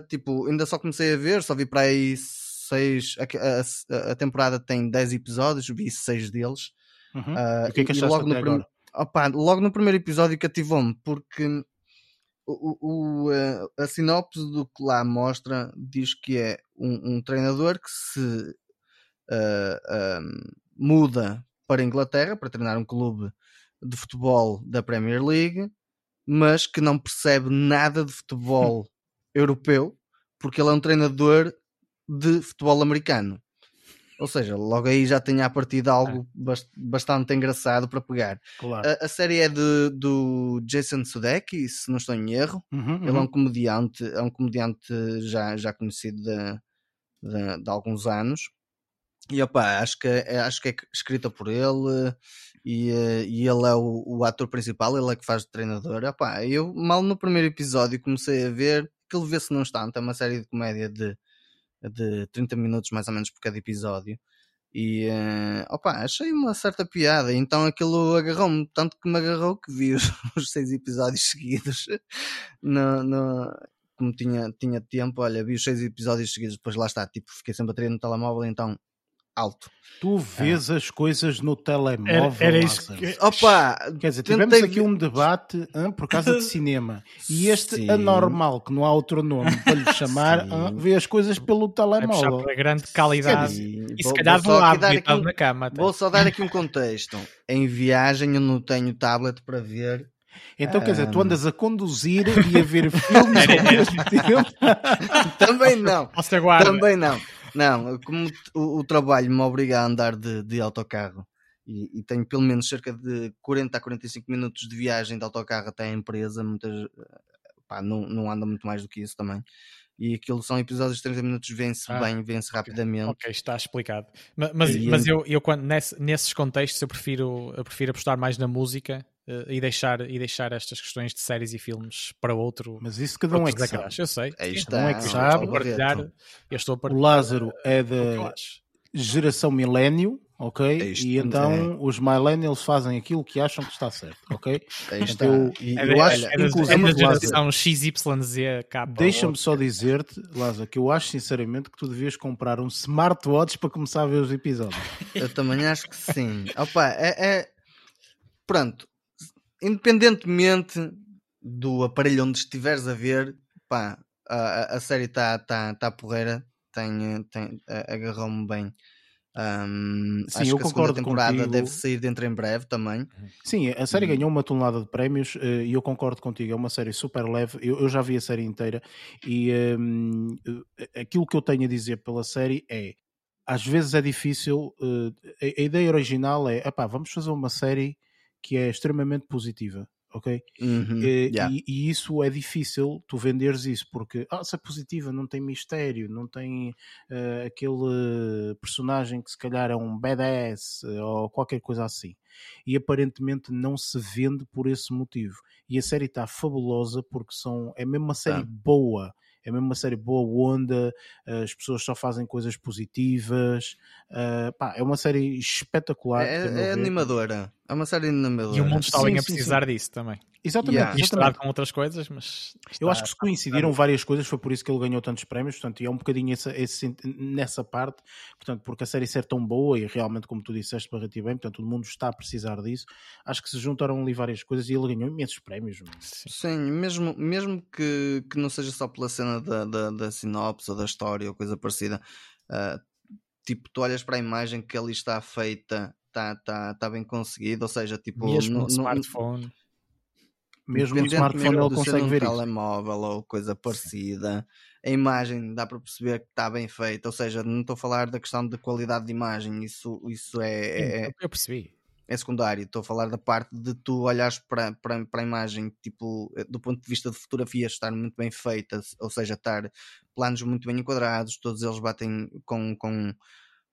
tipo, ainda só comecei a ver, só vi para aí seis. A, a, a, temporada tem 10 episódios, vi seis deles. Uhum. Uh, o que é que achaste logo no prim... Opa, logo no primeiro episódio cativou-me, porque o, o, a, a sinopse do que lá mostra diz que é um, um treinador que se uh, muda para a Inglaterra para treinar um clube de futebol da Premier League, mas que não percebe nada de futebol europeu, porque ele é um treinador de futebol americano. Ou seja, logo aí já tinha a partir de algo é. bastante engraçado para pegar. Claro. A, a, série é de, do Jason Sudeikis, se não estou em erro. Uhum, Ele é um comediante, é um comediante já, já conhecido de, de, de alguns anos. E opa, acho que, é, acho que é escrita por ele e, e ele é o, o ator principal, ele é que faz de treinador. Opa, eu mal no primeiro episódio comecei a ver, aquilo vê-se não está, é uma série de comédia de de 30 minutos mais ou menos por cada episódio. E uh, opa, achei uma certa piada. Então aquilo agarrou-me, tanto que me agarrou que vi os, os seis episódios seguidos. no, no, como tinha, tinha tempo, olha, vi os seis episódios seguidos, depois lá está, tipo, fiquei sem bateria no telemóvel, então alto. Tu vês ah. as coisas no telemóvel. Era, era isso que... Opa, Quer dizer, tivemos tentei... aqui um debate hein, por causa de cinema. E este Sim. anormal, que não há outro nome para lhe chamar, hein, vê as coisas pelo telemóvel. É para grande qualidade. Sim. E se calhar vou, lado, aqui um, na cama. Vou só dar aqui um contexto. Em viagem eu não tenho tablet para ver então, quer dizer, tu andas a conduzir e a ver filmes ao mesmo tempo? Também não. Também não. Não, como o, o, trabalho me obriga a andar de, de autocarro e, e, tenho pelo menos cerca de 40 a 45 minutos de viagem de autocarro até a empresa, muitas, pá, não, não anda muito mais do que isso também. E aquilo são episódios de 30 minutos, vence ah, bem, vence rapidamente. Ok, está explicado. Mas, mas, mas eu, eu quando, nesse, nesses contextos eu prefiro, eu prefiro apostar mais na música e, deixar, e deixar estas questões de séries e filmes para outro. Mas isso cada um é que sabe. Eu sei. É isto, cada um é que sabe. Eu partilhar, eu estou a partilhar, o Lázaro é da geração milénio, ok? É isto, e então é. os millennials fazem aquilo que acham que está certo, ok? É isto, eu, é, eu acho, é, inclusive, é da geração XYZ Deixa-me só dizer-te, Lázaro, que eu acho sinceramente que tu devias comprar um smartwatch para começar a ver os episódios. Eu também acho que sim. Opa, é, é... Pronto, independentemente do aparelho onde estiveres a ver, pá, a, a série está tá, tá porreira, tem, tem, agarrou-me bem. Um, Sim, eu concordo a temporada contigo. deve sair dentro em breve também. Sim, a série uhum. ganhou uma tonelada de prémios eh, e eu concordo contigo. É uma série super leve. Eu, eu já vi a série inteira e um, eh, aquilo que eu tenho a dizer pela série é às vezes é difícil. Uh, a, a, ideia original é epá, vamos fazer uma série que é extremamente positiva, ok? Uhum, e, yeah. e, e, isso é difícil tu venderes isso, porque ah, se é positiva, não tem mistério, não tem uh, aquele personagem que se calhar é um badass uh, ou qualquer coisa assim. E aparentemente não se vende por esse motivo. E a série está fabulosa porque são, é mesmo uma série ah. boa é mesmo uma série boa onda, as pessoas só fazem coisas positivas. Uh, pá, é uma série espetacular. É, é animadora. É uma série animadora. E o mundo está sim, bem a precisar sim. disso também. Exatamente. Yeah. Misturado com outras coisas, mas. Eu acho que se coincidiram várias coisas, foi por isso que ele ganhou tantos prémios, portanto, e é um bocadinho essa, esse, nessa parte, portanto, porque a série ser tão boa e realmente, como tu disseste, para ti bem, portanto, o mundo está a precisar disso. Acho que se juntaram ali várias coisas e ele ganhou imensos prémios. Sim, sim mesmo, mesmo que, que não seja só pela cena da, da, da sinopse ou da história ou coisa parecida, uh, tipo, tu olhas para a imagem que ali está feita está tá, tá bem conseguido, ou seja, tipo, mesmo no, no smartphone, mesmo no smartphone ele consegue ver um telemóvel ou coisa parecida. A imagem dá para perceber que está bem feita, ou seja, não estou a falar da questão de qualidade de imagem, isso, isso é, é, é eu percebi. É secundário, estou a falar da parte de tu olhares para, para, para a imagem, tipo, eh, do ponto de vista de fotografia, estar muito bem feita, ou seja, estar planos muito bem enquadrados, todos eles batem com, com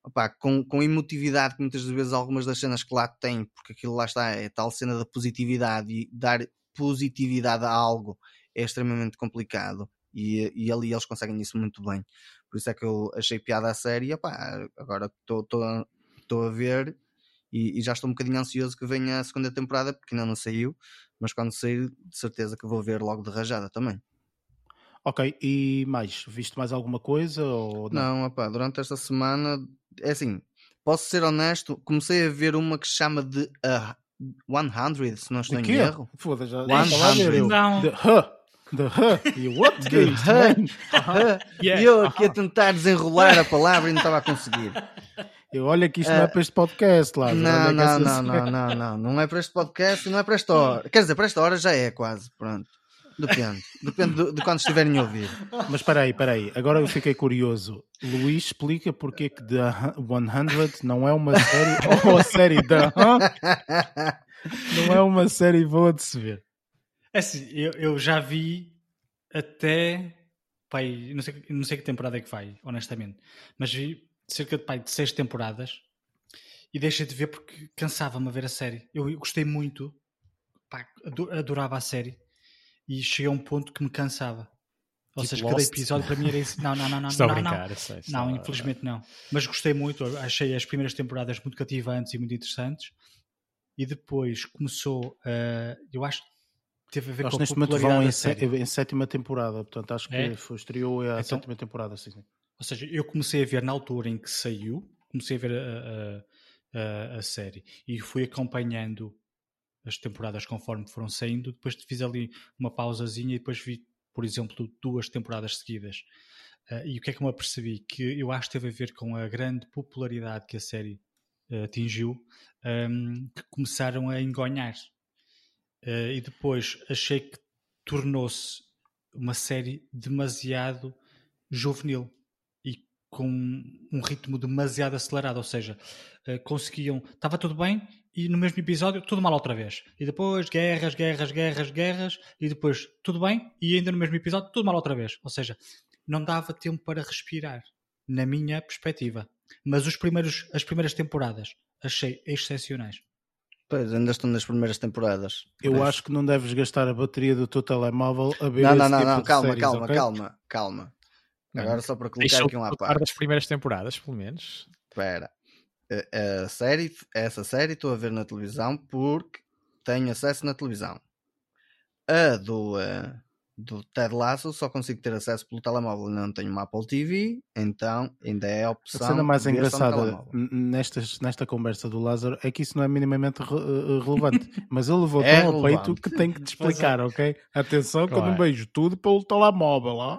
Opa, com, com emotividade que muitas vezes algumas das cenas que lá tem, porque aquilo lá está, é tal cena da positividade e dar positividade a algo é extremamente complicado e, e ali eles conseguem isso muito bem. Por isso é que eu achei piada a série. Epá, agora estou a ver e, e, já estou um bocadinho ansioso que venha a segunda temporada, porque ainda não saiu, mas quando sair, de certeza que vou ver logo de rajada também. Ok, e mais? Viste mais alguma coisa? Ou não, não opá, durante esta semana, é assim, posso ser honesto, comecei a ver uma que se chama de uh, 100, se não estou em erro. Foda-se, já 100. Não. The Huh. The Huh. E what? The Huh. E eu aqui a tentar desenrolar a palavra e não estava a conseguir. Eu olho que isto uh, não é para este podcast, lá. Não, não, não, não, não, não, não é para este podcast e não é para esta hora. Quer dizer, para esta hora já é quase, pronto. Depende. Depende de, de quando estiverem a ouvir. Mas espera aí, espera aí. Agora eu fiquei curioso. Luís explica porque que The 100 não é uma série ou a série da não é uma série boa de se ver. É assim, eu, eu já vi até pai, não, sei, não sei que temporada é que vai, honestamente, mas vi cerca de, pai, de seis temporadas e deixei de ver porque cansava-me a ver a série. Eu, gostei muito, pai, adorava a série e cheguei a um ponto que me cansava. Ou tipo seja, Lost. cada episódio para mim era isso. Não, não, não, não. Estou não, a brincar, não. Sei, não, infelizmente não. Mas gostei muito, achei as primeiras temporadas muito cativantes e muito interessantes. E depois começou, uh, eu acho que teve a ver Nós com neste a momento vão em, em, sétima temporada, portanto acho que é? foi, estreou a então, sétima temporada, sim, sim. Ou seja, eu comecei a ver na altura em que saiu, comecei a ver a, a, a, a série e fui acompanhando as temporadas conforme foram saindo. Depois fiz ali uma pausazinha e depois vi, por exemplo, duas temporadas seguidas. Uh, e o que é que me apercebi? Que eu acho que teve a ver com a grande popularidade que a série uh, atingiu, um, que começaram a engonhar. Uh, e depois achei que tornou-se uma série demasiado juvenil e com um ritmo demasiado acelerado, ou seja, conseguiam, estava tudo bem, e no mesmo episódio tudo mal outra vez. E depois guerras, guerras, guerras, guerras, e depois tudo bem, e ainda no mesmo episódio tudo mal outra vez. Ou seja, não dava tempo para respirar, na minha perspectiva. Mas os primeiros, as primeiras temporadas achei excepcionais. Pois, ainda estão nas primeiras temporadas. Eu Mas... acho que não deves gastar a bateria do teu telemóvel a ver Não, não, não, tipo não, calma, séries, calma, okay? calma, calma. Agora só para colocar aqui um à parte. das primeiras temporadas, pelo menos. Espera a, série, essa série estou a ver na televisão porque tenho acesso na televisão. A do, do Ted Lasso só consigo ter acesso pelo telemóvel. Não tenho uma Apple TV, então ainda é a opção. A cena mais engraçada nestas, nesta conversa do Lázaro é que isso não é minimamente re eh, relevante, mas ele levou é tão ao peito que tem que te explicar, ok? Atenção que eu não vejo tudo pelo telemóvel, ó.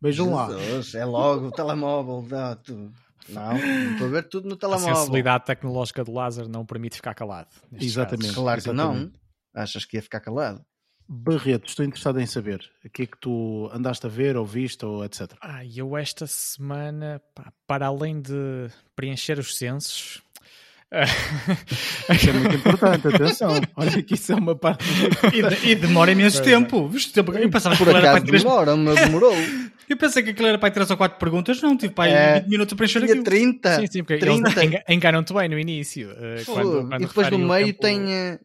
Vejam lá. É logo o telemóvel, dá tudo. Não, estou a ver tudo no telemóvel. A sensibilidade tecnológica do Lázaro não permite ficar calado. Exatamente. Casos. Claro que não. Achas que ia ficar calado? Barreto, estou interessado em saber o que é que tu andaste a ver, ou viste, ou etc. Ah, eu esta semana, pá, para além de preencher os censos, Isso é muito importante, atenção. Olha que isso é uma parte. e, e demora imenso tempo. Eu pensava Por que acaso era para demora, mas demorou. Eu pensei que aquilo era para 3 ou 4 perguntas, não, tive para é, 20 minutos para preencher aquilo. 30. Sim, sim, porque 30. enganam-te bem no início. Uh, quando, quando e depois no meio tempo... tem. Uh,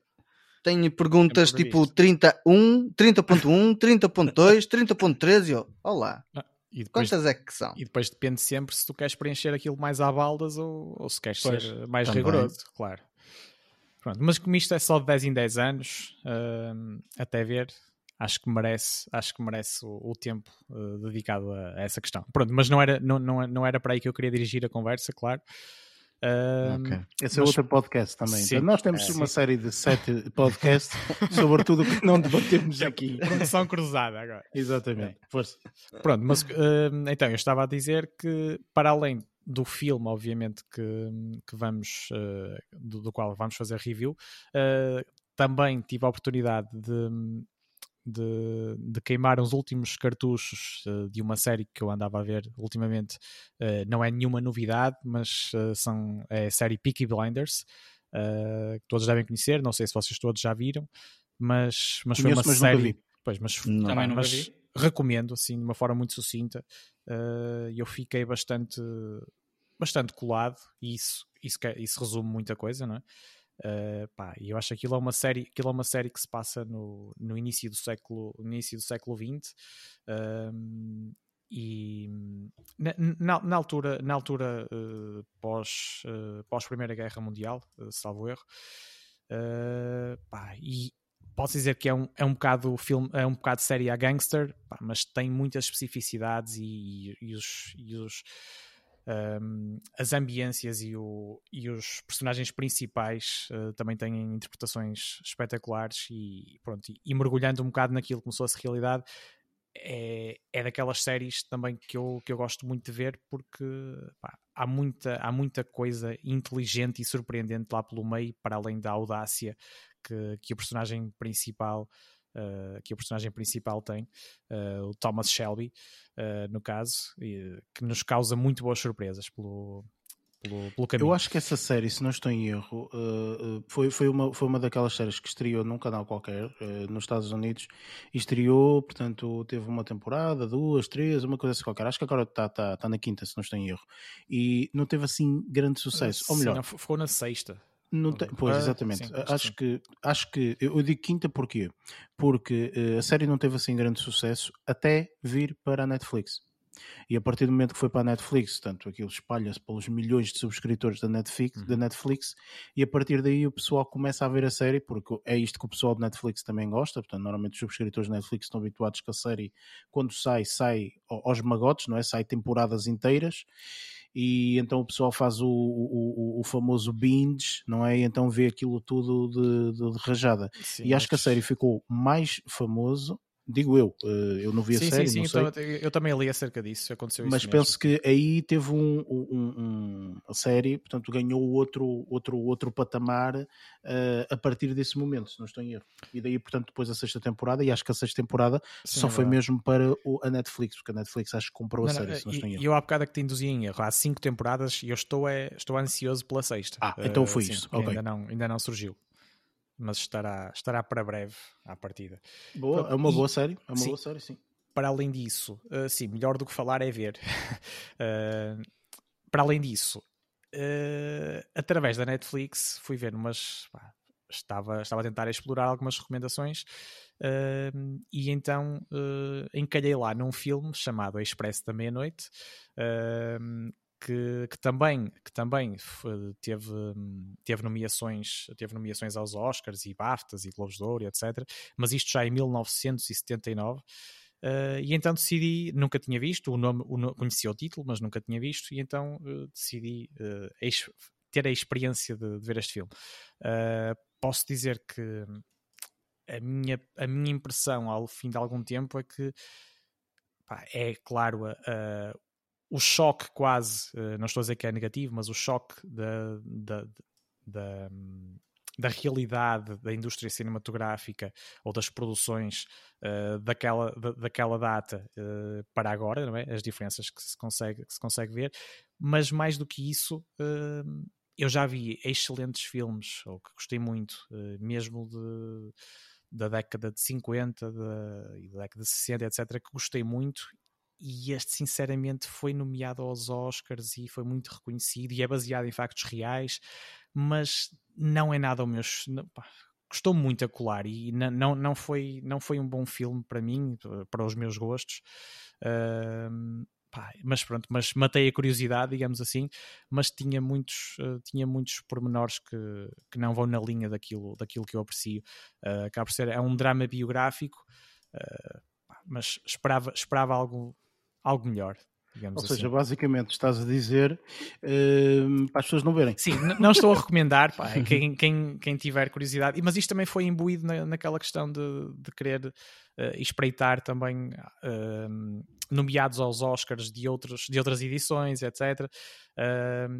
tenho perguntas tipo 31, 30.1, 30.2, 30.13 e olá. Ah, e depois, Quantas é que são? E depois depende sempre se tu queres preencher aquilo mais à baldas ou, ou se queres pois, ser mais também. rigoroso, claro. Pronto, mas como isto é só de 10 em 10 anos, uh, até ver, acho que merece, acho que merece o, o tempo uh, dedicado a, a, essa questão. Pronto, mas não era, não, não, não era para aí que eu queria dirigir a conversa, claro. Uh, okay. Esse é é outro podcast também. Sim, então, nós temos é, uma sim. série de sete podcasts sobre tudo o que não debatemos aqui. Produção cruzada agora. Exatamente. É. Força. Pronto, mas uh, então eu estava a dizer que para além do filme, obviamente, que, que vamos uh, do, do, qual vamos fazer review, também tive a oportunidade de de, de, queimar os últimos cartuchos uh, de uma série que eu andava a ver ultimamente. Uh, não é nenhuma novidade, mas uh, são, é a série Peaky Blinders, que todos devem conhecer. Não sei se vocês todos já viram, mas, mas foi uma mas série. Pois, mas, Também não mas recomendo assim de uma forma muito sucinta. E eu fiquei bastante, bastante colado, e isso, isso, isso resume muita coisa, não é? Uh, pá, e eu acho que aquilo é uma série, aquilo é uma série que se passa no, no início do século, início do século XX uh, e na, na, na, altura, na altura uh, pós, uh, pós Primeira Guerra Mundial, salvo erro, pá, e posso dizer que é um, é um bocado filme, é um bocado série a gangster, pá, mas tem muitas especificidades e, e os, e os um, as ambiências e, o, e, os personagens principais uh, também têm interpretações espetaculares e pronto, e, e, mergulhando um bocado naquilo que começou a ser realidade é, é daquelas séries também que eu, que eu gosto muito de ver porque pá, há, muita, há muita coisa inteligente e surpreendente lá pelo meio, para além da audácia que, que o personagem principal uh, que o personagem principal tem, uh, o Thomas Shelby, uh, no caso, e, que nos causa muito boas surpresas pelo, pelo, pelo, caminho. Eu acho que essa série, se não estou em erro, foi, foi, uma, foi uma daquelas séries que estreou num canal qualquer nos Estados Unidos e estreou, portanto, teve uma temporada, duas, três, uma coisa assim qualquer. Acho que agora está tá, tá na quinta, se não estou em erro. E não teve assim grande sucesso. Ou melhor, não, ficou na sexta. Tem, pois, exatamente. sim, acho, que, acho que eu digo quinta porquê? Porque uh, a série não teve assim grande sucesso até vir para a Netflix. E a partir do momento que foi para a Netflix, tanto aquilo espalha-se pelos milhões de subscritores da Netflix, uhum. da Netflix, e a partir daí o pessoal começa a ver a série, porque é isto que o pessoal de Netflix também gosta. Portanto, normalmente os subscritores da Netflix estão habituados que a série, quando sai, sai aos magotes, não é? Sai temporadas inteiras e então o pessoal faz o, o, o famoso binge, não é? E então vê aquilo tudo de, de, de rajada. Sim, e acho mas... que a série ficou mais famoso Digo eu, eh, eu não vi sim, a série. Sim, sim, eu, eu, também li acerca disso, aconteceu Mas penso que aí teve um, um, um, a série, portanto, ganhou outro, outro, outro patamar uh, a partir desse momento, se não estou em erro. E daí, portanto, depois a sexta temporada, e acho que a sexta temporada sim, só é foi mesmo para o, a Netflix, porque a Netflix acho que comprou não, a série, não, se não estou em erro. E eu há bocado é que te induzi em erro, há cinco temporadas e eu estou, é, estou ansioso pela sexta. Ah, então foi uh, isso. Okay. Ainda, não, ainda não surgiu mas estará, estará para breve à partida. Boa, é uma boa série, é uma sim, boa série, sim. Para além disso, uh, sim, melhor do que falar é ver. uh, para além disso, uh, através da Netflix, fui ver umas. Pá, estava, estava a tentar explorar algumas recomendações e então encalhei lá num filme chamado Expresso da Meia-Noite, que, que, também, que também teve, teve, nomeações, teve nomeações aos Oscars e BAFTAs e Globos de Ouro, etc. Mas isto já em 1979. Uh, e então decidi, nunca tinha visto, o nome, o conhecia o título, mas nunca tinha visto, e então uh, decidi uh, ex, ter a experiência de, de ver este filme. posso dizer que a minha, a minha impressão ao fim de algum tempo é que é claro a, o choque quase, uh, não estou a dizer que é negativo, mas o choque da, da, da, da realidade da indústria cinematográfica ou das produções uh, daquela, da, daquela data uh, para agora, não é? as diferenças que se consegue, que se consegue ver, mas mais do que isso, eu já vi excelentes filmes, ou que gostei muito, mesmo de da década de 50 e da década de 60, etc., que gostei muito e este sinceramente foi nomeado aos Oscars e foi muito reconhecido e é baseado em factos reais, mas não é nada o meu. Pá, custou muito a colar e não, não, foi, não foi um bom filme para mim, para os meus gostos. Uh, pá, mas pronto, mas matei a curiosidade, digamos assim, mas tinha muitos, uh, tinha muitos pormenores que, que não vão na linha daquilo, daquilo que eu aprecio. Uh, acaba por ser, é um drama biográfico, uh, mas esperava, esperava algo, algo melhor. Ou seja, assim. basicamente estás a dizer uh, para as pessoas não verem. Sim, não estou a recomendar, pá, quem, quem, quem, tiver curiosidade, mas isto também foi imbuído na, naquela questão de, de querer uh, espreitar também uh, nomeados aos Oscars de, outros, de outras edições, etc.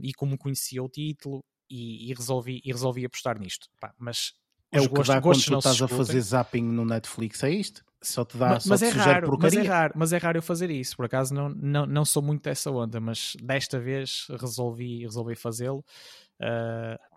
e como conhecia o título e, e, resolvi, e resolvi apostar nisto. Pá, mas é o que gostos, dá quando tu estás a fazer zapping no Netflix, é isto? Só te dá, mas, só mas te é raro, mas é raro, mas é raro eu fazer isso. Por acaso não, não, não sou muito dessa onda, mas desta vez resolvi, resolvi fazê-lo. Uh,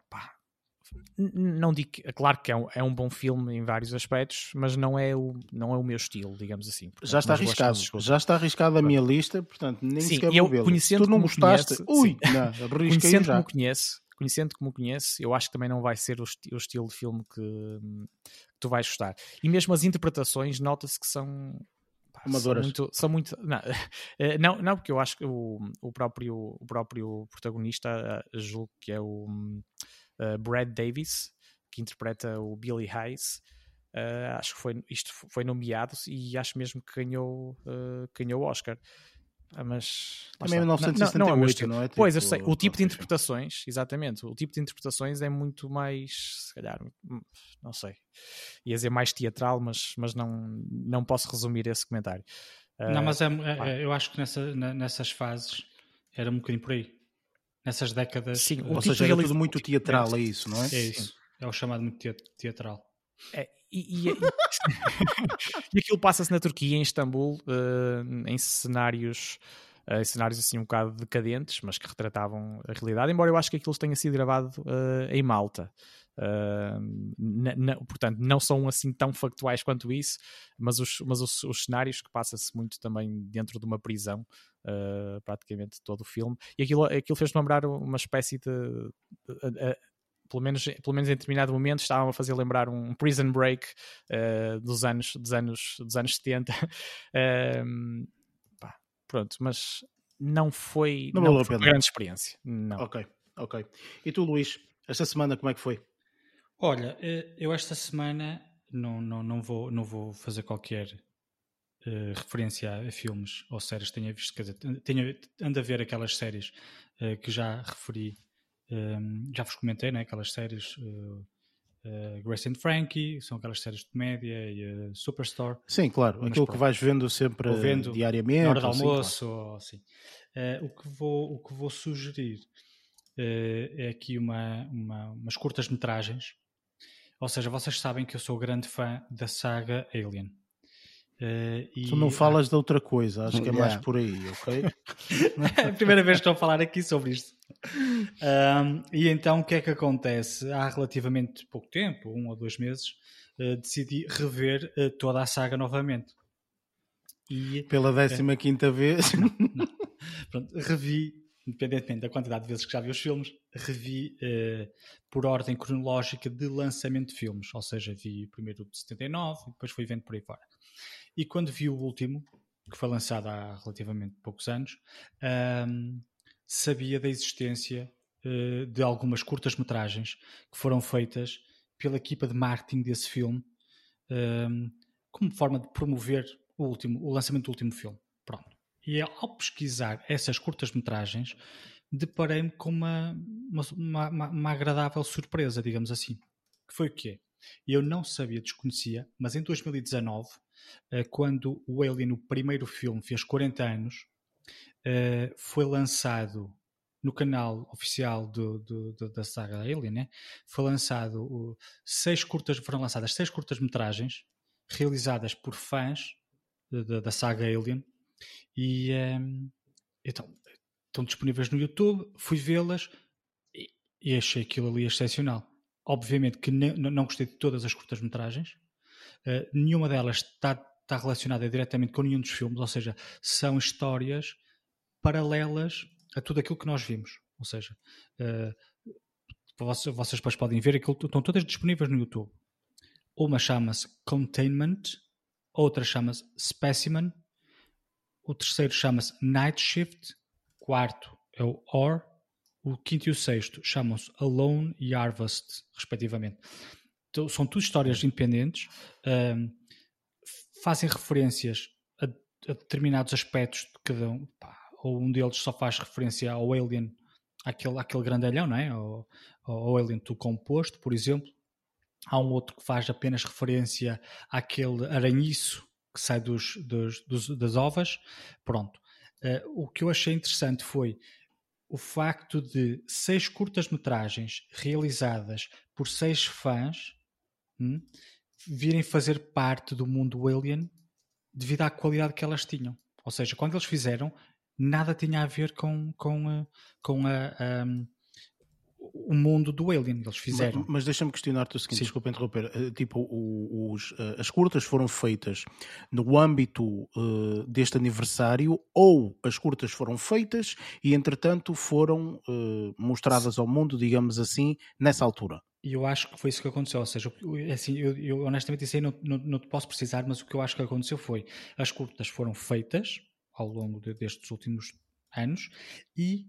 não digo claro que é um, é um bom filme em vários aspectos, mas não é o, não é o meu estilo, digamos assim. Portanto, já está arriscado, já está arriscado a minha lista, portanto nem sim, sequer vou vê-lo. Se tu não gostaste, conhece, ui, não, conhecendo já. como conhece, conhecendo como conhece, eu acho que também não vai ser o, esti o estilo de filme que, que, tu vais gostar. E mesmo as interpretações, nota-se que são. Amadoras. São muito. São muito não, eh, não, não, porque eu acho que o, o, próprio, o próprio protagonista, eh, julgo que é o uh, Brad Davis, que interpreta o Billy Hayes. Uh, acho que foi, isto foi nomeado e acho mesmo que ganhou, uh, ganhou o Oscar. Ah, mas também 1978, não, não, é não é? Tipo, pois, eu sei, o tipo de interpretações, exatamente, o tipo de interpretações é muito mais, se calhar, hum, não sei, ia dizer mais teatral, mas, mas não, não posso resumir esse comentário. Não, uh, mas é, é, eu acho que nessa, nessas fases era um bocadinho por aí. Nessas décadas. Sim, o Ou tipo seja, é tudo muito teatral, é isso, não é? É isso. É o chamado muito teatral. É, e, e, e aquilo passa-se na Turquia, em Istambul, uh, em cenários. Em cenários assim um bocado decadentes, mas que retratavam a realidade, embora eu acho que aquilo tenha sido gravado uh, em Malta. Uh, na, na, portanto, não são assim tão factuais quanto isso, mas os, mas os, os cenários que passa-se muito também dentro de uma prisão, uh, praticamente todo o filme, e aquilo, aquilo fez-me lembrar uma espécie de, pelo menos, pelo menos em determinado momento estavam a fazer lembrar um prison break uh, dos, anos, dos, anos, dos anos 70 uh, ehm, pá, pronto, mas não foi, não, não foi uma grande experiência não. ok, ok e tu Luís, esta semana como é que foi? Olha, eh, eu esta semana não, não, não, vou, não vou fazer qualquer uh, referência a filmes ou séries que tenha visto, quer dizer, tenho, ando a ver aquelas séries uh, que já referi um, já vos comentei, né, aquelas séries uh, uh, Grace and Frankie, são aquelas séries de comédia e uh, Superstore. Sim, claro, Mas aquilo pronto. que vais vendo sempre vendo diariamente. Na hora de almoço, claro. assim. o, que vou, o que vou sugerir é aqui uma, uma, umas curtas metragens. Ou seja, vocês sabem que eu sou grande fã da saga Alien. Uh, tu não falas de outra coisa, acho que é yeah. mais por aí, ok? é a primeira vez que estou a falar aqui sobre isto. Um, e então o que é que acontece? Há relativamente pouco tempo, um ou dois meses, uh, decidi rever uh, toda a saga novamente. E, Pela 15 quinta vez? Não, não. Pronto, revi, independentemente da quantidade de vezes que já vi os filmes, revi por ordem cronológica de lançamento de filmes. Ou seja, vi primeiro o de 79 e depois fui vendo por aí fora. E quando vi o último, que foi lançado há relativamente poucos anos, um, sabia da existência uh, de algumas curtas-metragens que foram feitas pela equipa de marketing desse filme um, como forma de promover o, último, o lançamento do último filme. Pronto. E ao pesquisar essas curtas-metragens, deparei-me com uma, uma, uma, uma, agradável surpresa, digamos assim. Que foi o quê? Eu não sabia, desconhecia, mas em 2019 eh, quando o Alien, o primeiro filme, fez 40 anos, eh, foi lançado no canal oficial do, do, do, da saga Alien, né? foi lançado seis curtas, foram lançadas seis curtas-metragens realizadas por fãs da, da saga Alien e um, ehm, então, estão disponíveis no YouTube, fui vê-las e, e, achei aquilo ali excepcional. Obviamente que não gostei de todas as curtas-metragens, Uh, nenhuma delas está, está relacionada diretamente com nenhum dos filmes, ou seja, são histórias paralelas a tudo aquilo que nós vimos. Ou seja, uh, vocês, vocês depois podem ver aquilo, estão todas disponíveis no YouTube. Uma chama-se Containment, outra chama-se Specimen, o terceiro chama-se Night Shift, quarto é o Or, o quinto e o sexto chamam-se Alone e Harvest, respectivamente. São tudo histórias independentes, um, fazem referências a, a, determinados aspectos de cada um. Pá, ou um deles só faz referência ao Alien, àquele, àquele grandalhão, não é? Ao, ao Alien do composto, por exemplo. Há um outro que faz apenas referência àquele aranhiço que sai dos, dos, dos das ovas. Pronto. Uh, o que eu achei interessante foi o facto de seis curtas-metragens realizadas por seis fãs hum, virem fazer parte do mundo Alien devido à qualidade que elas tinham. Ou seja, quando eles fizeram, nada tinha a ver com, com, eh, com a, a, o mundo do Alien. Eles fizeram. Mas, mas deixa-me questionar-te o seguinte: Sim. desculpa interromper. Uh, tipo, os, uh, as curtas foram feitas no âmbito uh, deste aniversário ou as curtas foram feitas e, entretanto, foram mostradas ao mundo, digamos assim, nessa altura? E eu acho que foi isso que aconteceu. Ou seja, assim, eu, eu honestamente isso aí não, não, não te posso precisar, mas o que eu acho que aconteceu foi as curtas foram feitas ao longo de, destes últimos anos e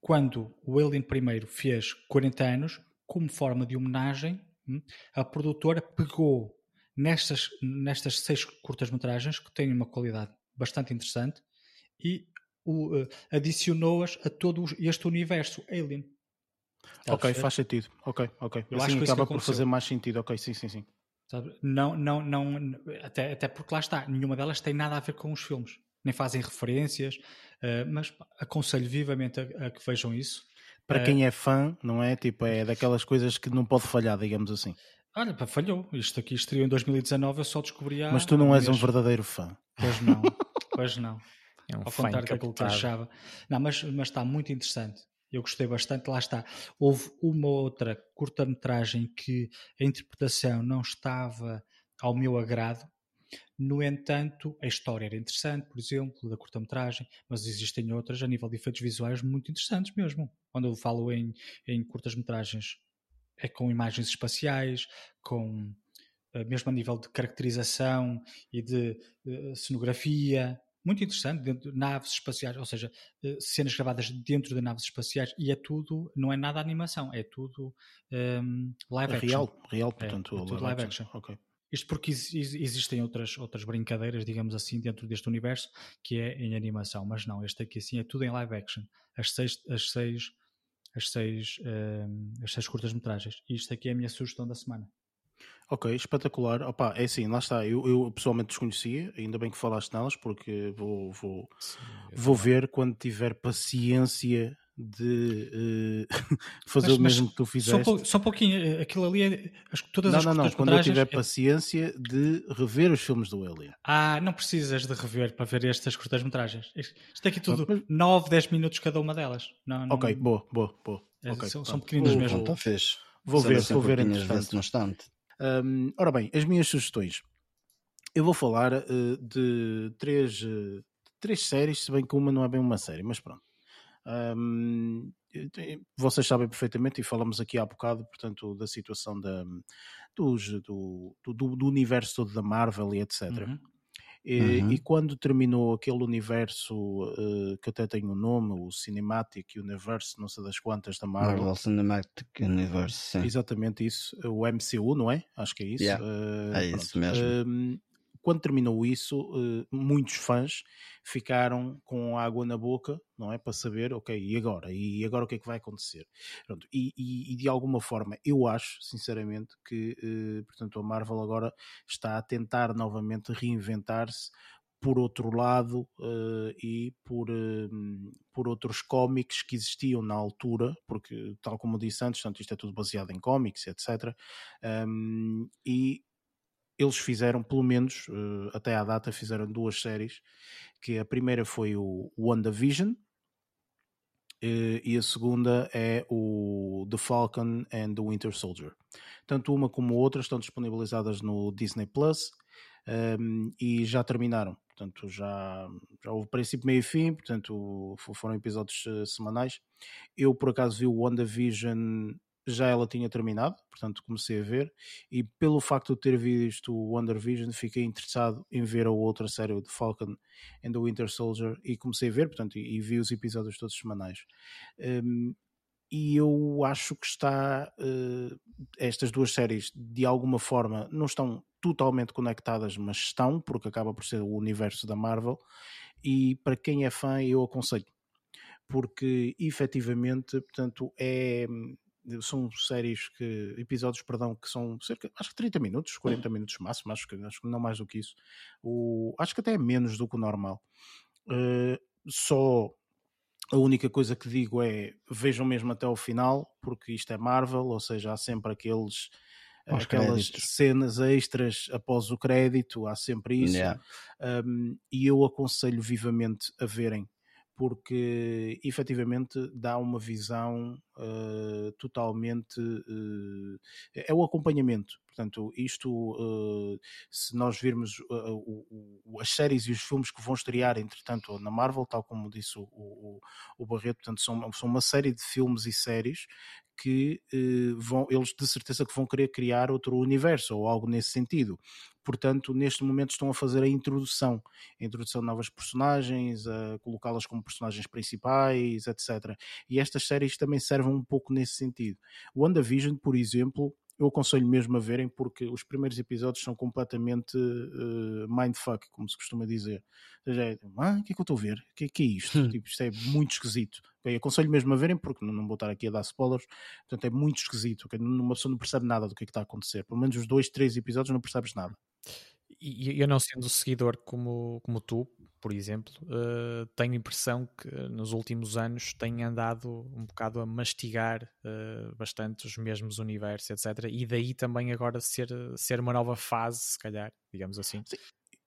quando o Alien I fez 40 anos, como forma de homenagem, hum, a produtora pegou nestas, nestas seis curtas-metragens, que têm uma qualidade bastante interessante, e uh, adicionou-as a todo este universo Alien. Ok, faz sentido. Ok, ok. Eu assim acho que acaba por fazer mais sentido. Ok, sim, sim, sim. Sabe? Não, não, não, até, até porque lá está, nenhuma delas tem nada a ver com os filmes, nem fazem referências, uh, mas aconselho vivamente a, a, que vejam isso. Para uh, quem é fã, não é? Tipo, é daquelas coisas que não pode falhar, digamos assim. Olha, pá, falhou. Isto aqui estreou em 2019, eu só descobri há. Mas tu não és um verdadeiro fã. Pois não, pois não. É um Ao contrário daquilo que achava. Não, mas, mas está muito interessante. Eu gostei bastante, lá está. Houve uma outra curta-metragem que a interpretação não estava ao meu agrado, no entanto, a história era interessante, por exemplo, da curta-metragem, mas existem outras a nível de efeitos visuais muito interessantes mesmo. Quando eu falo em, em curtas-metragens, é com imagens espaciais, com eh, mesmo a nível de caracterização e de uh, cenografia, muito interessante, dentro de naves espaciais, ou seja, uh, cenas gravadas dentro de naves espaciais e é tudo, não é nada animação, é tudo um, ehm, live é action. Real, real, portanto, é, é tudo live action. action. Okay. Isto porque existem outras, outras brincadeiras, digamos assim, dentro deste universo, que é em animação, mas não, este aqui assim é tudo em live action. As seis, as seis, as seis, um, as seis curtas-metragens. E isto aqui é a minha sugestão da semana. Ok, espetacular. Opa, é assim, lá está. Eu, eu pessoalmente desconhecia, ainda bem que falaste nelas, porque vou, vou, Sim, vou ver quando tiver paciência de uh, fazer mas, o mesmo que tu fizeste. Só, só um pouquinho, eh, aquilo ali é. Acho que todas não, as não, não, quando eu tiver é... paciência de rever os filmes do Alien. Ah, não precisas de rever para ver estas curtas-metragens. Isto aqui tudo mas... 9, 10 minutos cada uma delas. Não, não... Ok, boa, boa, boa. É, okay, são, são pequeninas mesmo. Então fez. Vou ver, vou ver entretanto. no instante. Um, ora bem, as minhas sugestões. Eu vou falar uh, de três, uh, três séries, se bem que uma não é bem uma série, mas pronto. Um, vocês sabem perfeitamente, e falamos aqui há bocado, portanto, da situação da, dos, do, do, do universo todo da Marvel e etc. Uhum. E, uhum. e, quando terminou aquele universo uh, que até tem um nome, o Cinematic Universe, não sei das quantas da Marvel. Marvel Cinematic Universe, sim. Exatamente isso, o MCU, não é? Acho que é isso. Yeah, uh, é pronto. isso mesmo quando terminou isso, uh, muitos fãs ficaram com água na boca, não é? Para saber, ok, e agora? E agora o que é que vai acontecer? Pronto, e, e, e de alguma forma, eu acho, sinceramente, que uh, portanto, a Marvel agora está a tentar novamente reinventar-se por outro lado uh, e por, uh, por outros cómics que existiam na altura, porque tal como disse antes, portanto, isto é tudo baseado em cómics, etc. Um, e eles fizeram, pelo menos uh, até à data, fizeram duas séries, que a primeira foi o WandaVision uh, e a segunda é o The Falcon and the Winter Soldier. Tanto uma como outra estão disponibilizadas no Disney Plus um, ehm, e já terminaram. Portanto, já, já houve princípio, meio e fim, portanto, foram episódios uh, semanais. Eu, por acaso, vi o WandaVision já ela tinha terminado, portanto comecei a ver, e pelo facto de ter visto o WandaVision, fiquei interessado em ver a outra série, The Falcon and the Winter Soldier, e comecei a ver, portanto, e, e vi os episódios todos semanais. Um, e eu acho que está uh, estas duas séries de alguma forma não estão totalmente conectadas, mas estão, porque acaba por ser o universo da Marvel, e para quem é fã eu aconselho, porque efetivamente, portanto, é são séries que, episódios, perdão, que são cerca, acho que 30 minutos, 40 minutos máximo, acho que, acho que não mais do que isso. O, acho que até é menos do que o normal. Uh, só a única coisa que digo é vejam mesmo até o final, porque isto é Marvel, ou seja, há sempre aqueles Os aquelas créditos. cenas extras após o crédito, há sempre isso. Yeah. Um, e eu aconselho vivamente a verem porque efetivamente dá uma visão uh, totalmente. Uh, é o acompanhamento. Portanto, isto, uh, se nós virmos o, as séries e os filmes que vão estrear, entretanto, na Marvel, tal como disse o, o, o Barreto, portanto, são, são uma série de filmes e séries que vão, eles de certeza que vão querer criar outro universo ou algo nesse sentido portanto, neste momento estão a fazer a introdução, a introdução de novas personagens, a colocá-las como personagens principais, etc. E estas séries também servem um pouco nesse sentido. O WandaVision, por exemplo, eu aconselho mesmo a verem porque os primeiros episódios são completamente uh, mindfuck, como se costuma dizer. Ou seja, é, ah, o que é que eu estou a ver? O que, que, é isto? Hum. Tipo, isto é muito esquisito. Okay? Aconselho mesmo a verem porque não, não, vou estar aqui a dar spoilers. Portanto, é muito esquisito. Okay? Uma pessoa não percebe nada do que, é que está a acontecer. Pelo menos os dois, três episódios não percebes nada. E eu não sendo seguidor como, como tu, por exemplo, uh, tenho a impressão que nos últimos anos tem andado um bocado a mastigar uh, bastante os mesmos universos, etc. E daí também agora ser, ser uma nova fase, se calhar, digamos assim. Sim.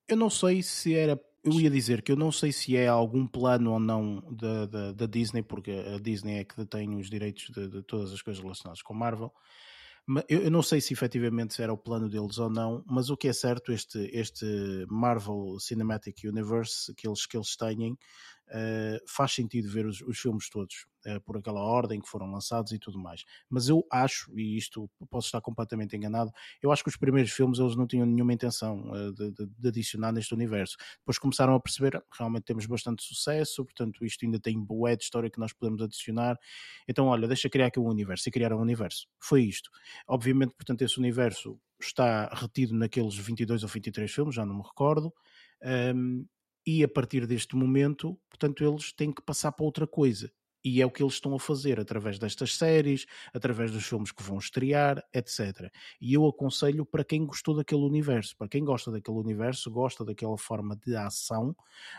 Eu não sei se era. Eu ia dizer que eu não sei se é algum plano ou não da, da, da Disney, porque a Disney é que detém os direitos de, de todas as coisas relacionadas com Marvel. Eu não sei se efetivamente era o plano deles ou não, mas o que é certo, este, este Marvel Cinematic Universe que eles, que eles têm, uh, faz sentido ver os, os filmes todos uh, por aquela ordem que foram lançados e tudo mais. Mas eu acho, e isto posso estar completamente enganado, eu acho que os primeiros filmes eles não tinham nenhuma intenção uh, de, de, adicionar neste universo. Depois começaram a perceber, ah, realmente temos bastante sucesso, portanto isto ainda tem boé de história que nós podemos adicionar. Então, olha, deixa criar aqui um universo e criar um universo. Foi isto. Obviamente, portanto, esse universo está retido naqueles 22 ou 23 filmes, já não me recordo. Um, e a partir deste momento, portanto, eles têm que passar para outra coisa. E é o que eles estão a fazer através destas séries, através dos filmes que vão estrear, etc. E eu aconselho para quem gostou daquele universo, para quem gosta daquele universo, gosta daquela forma de ação,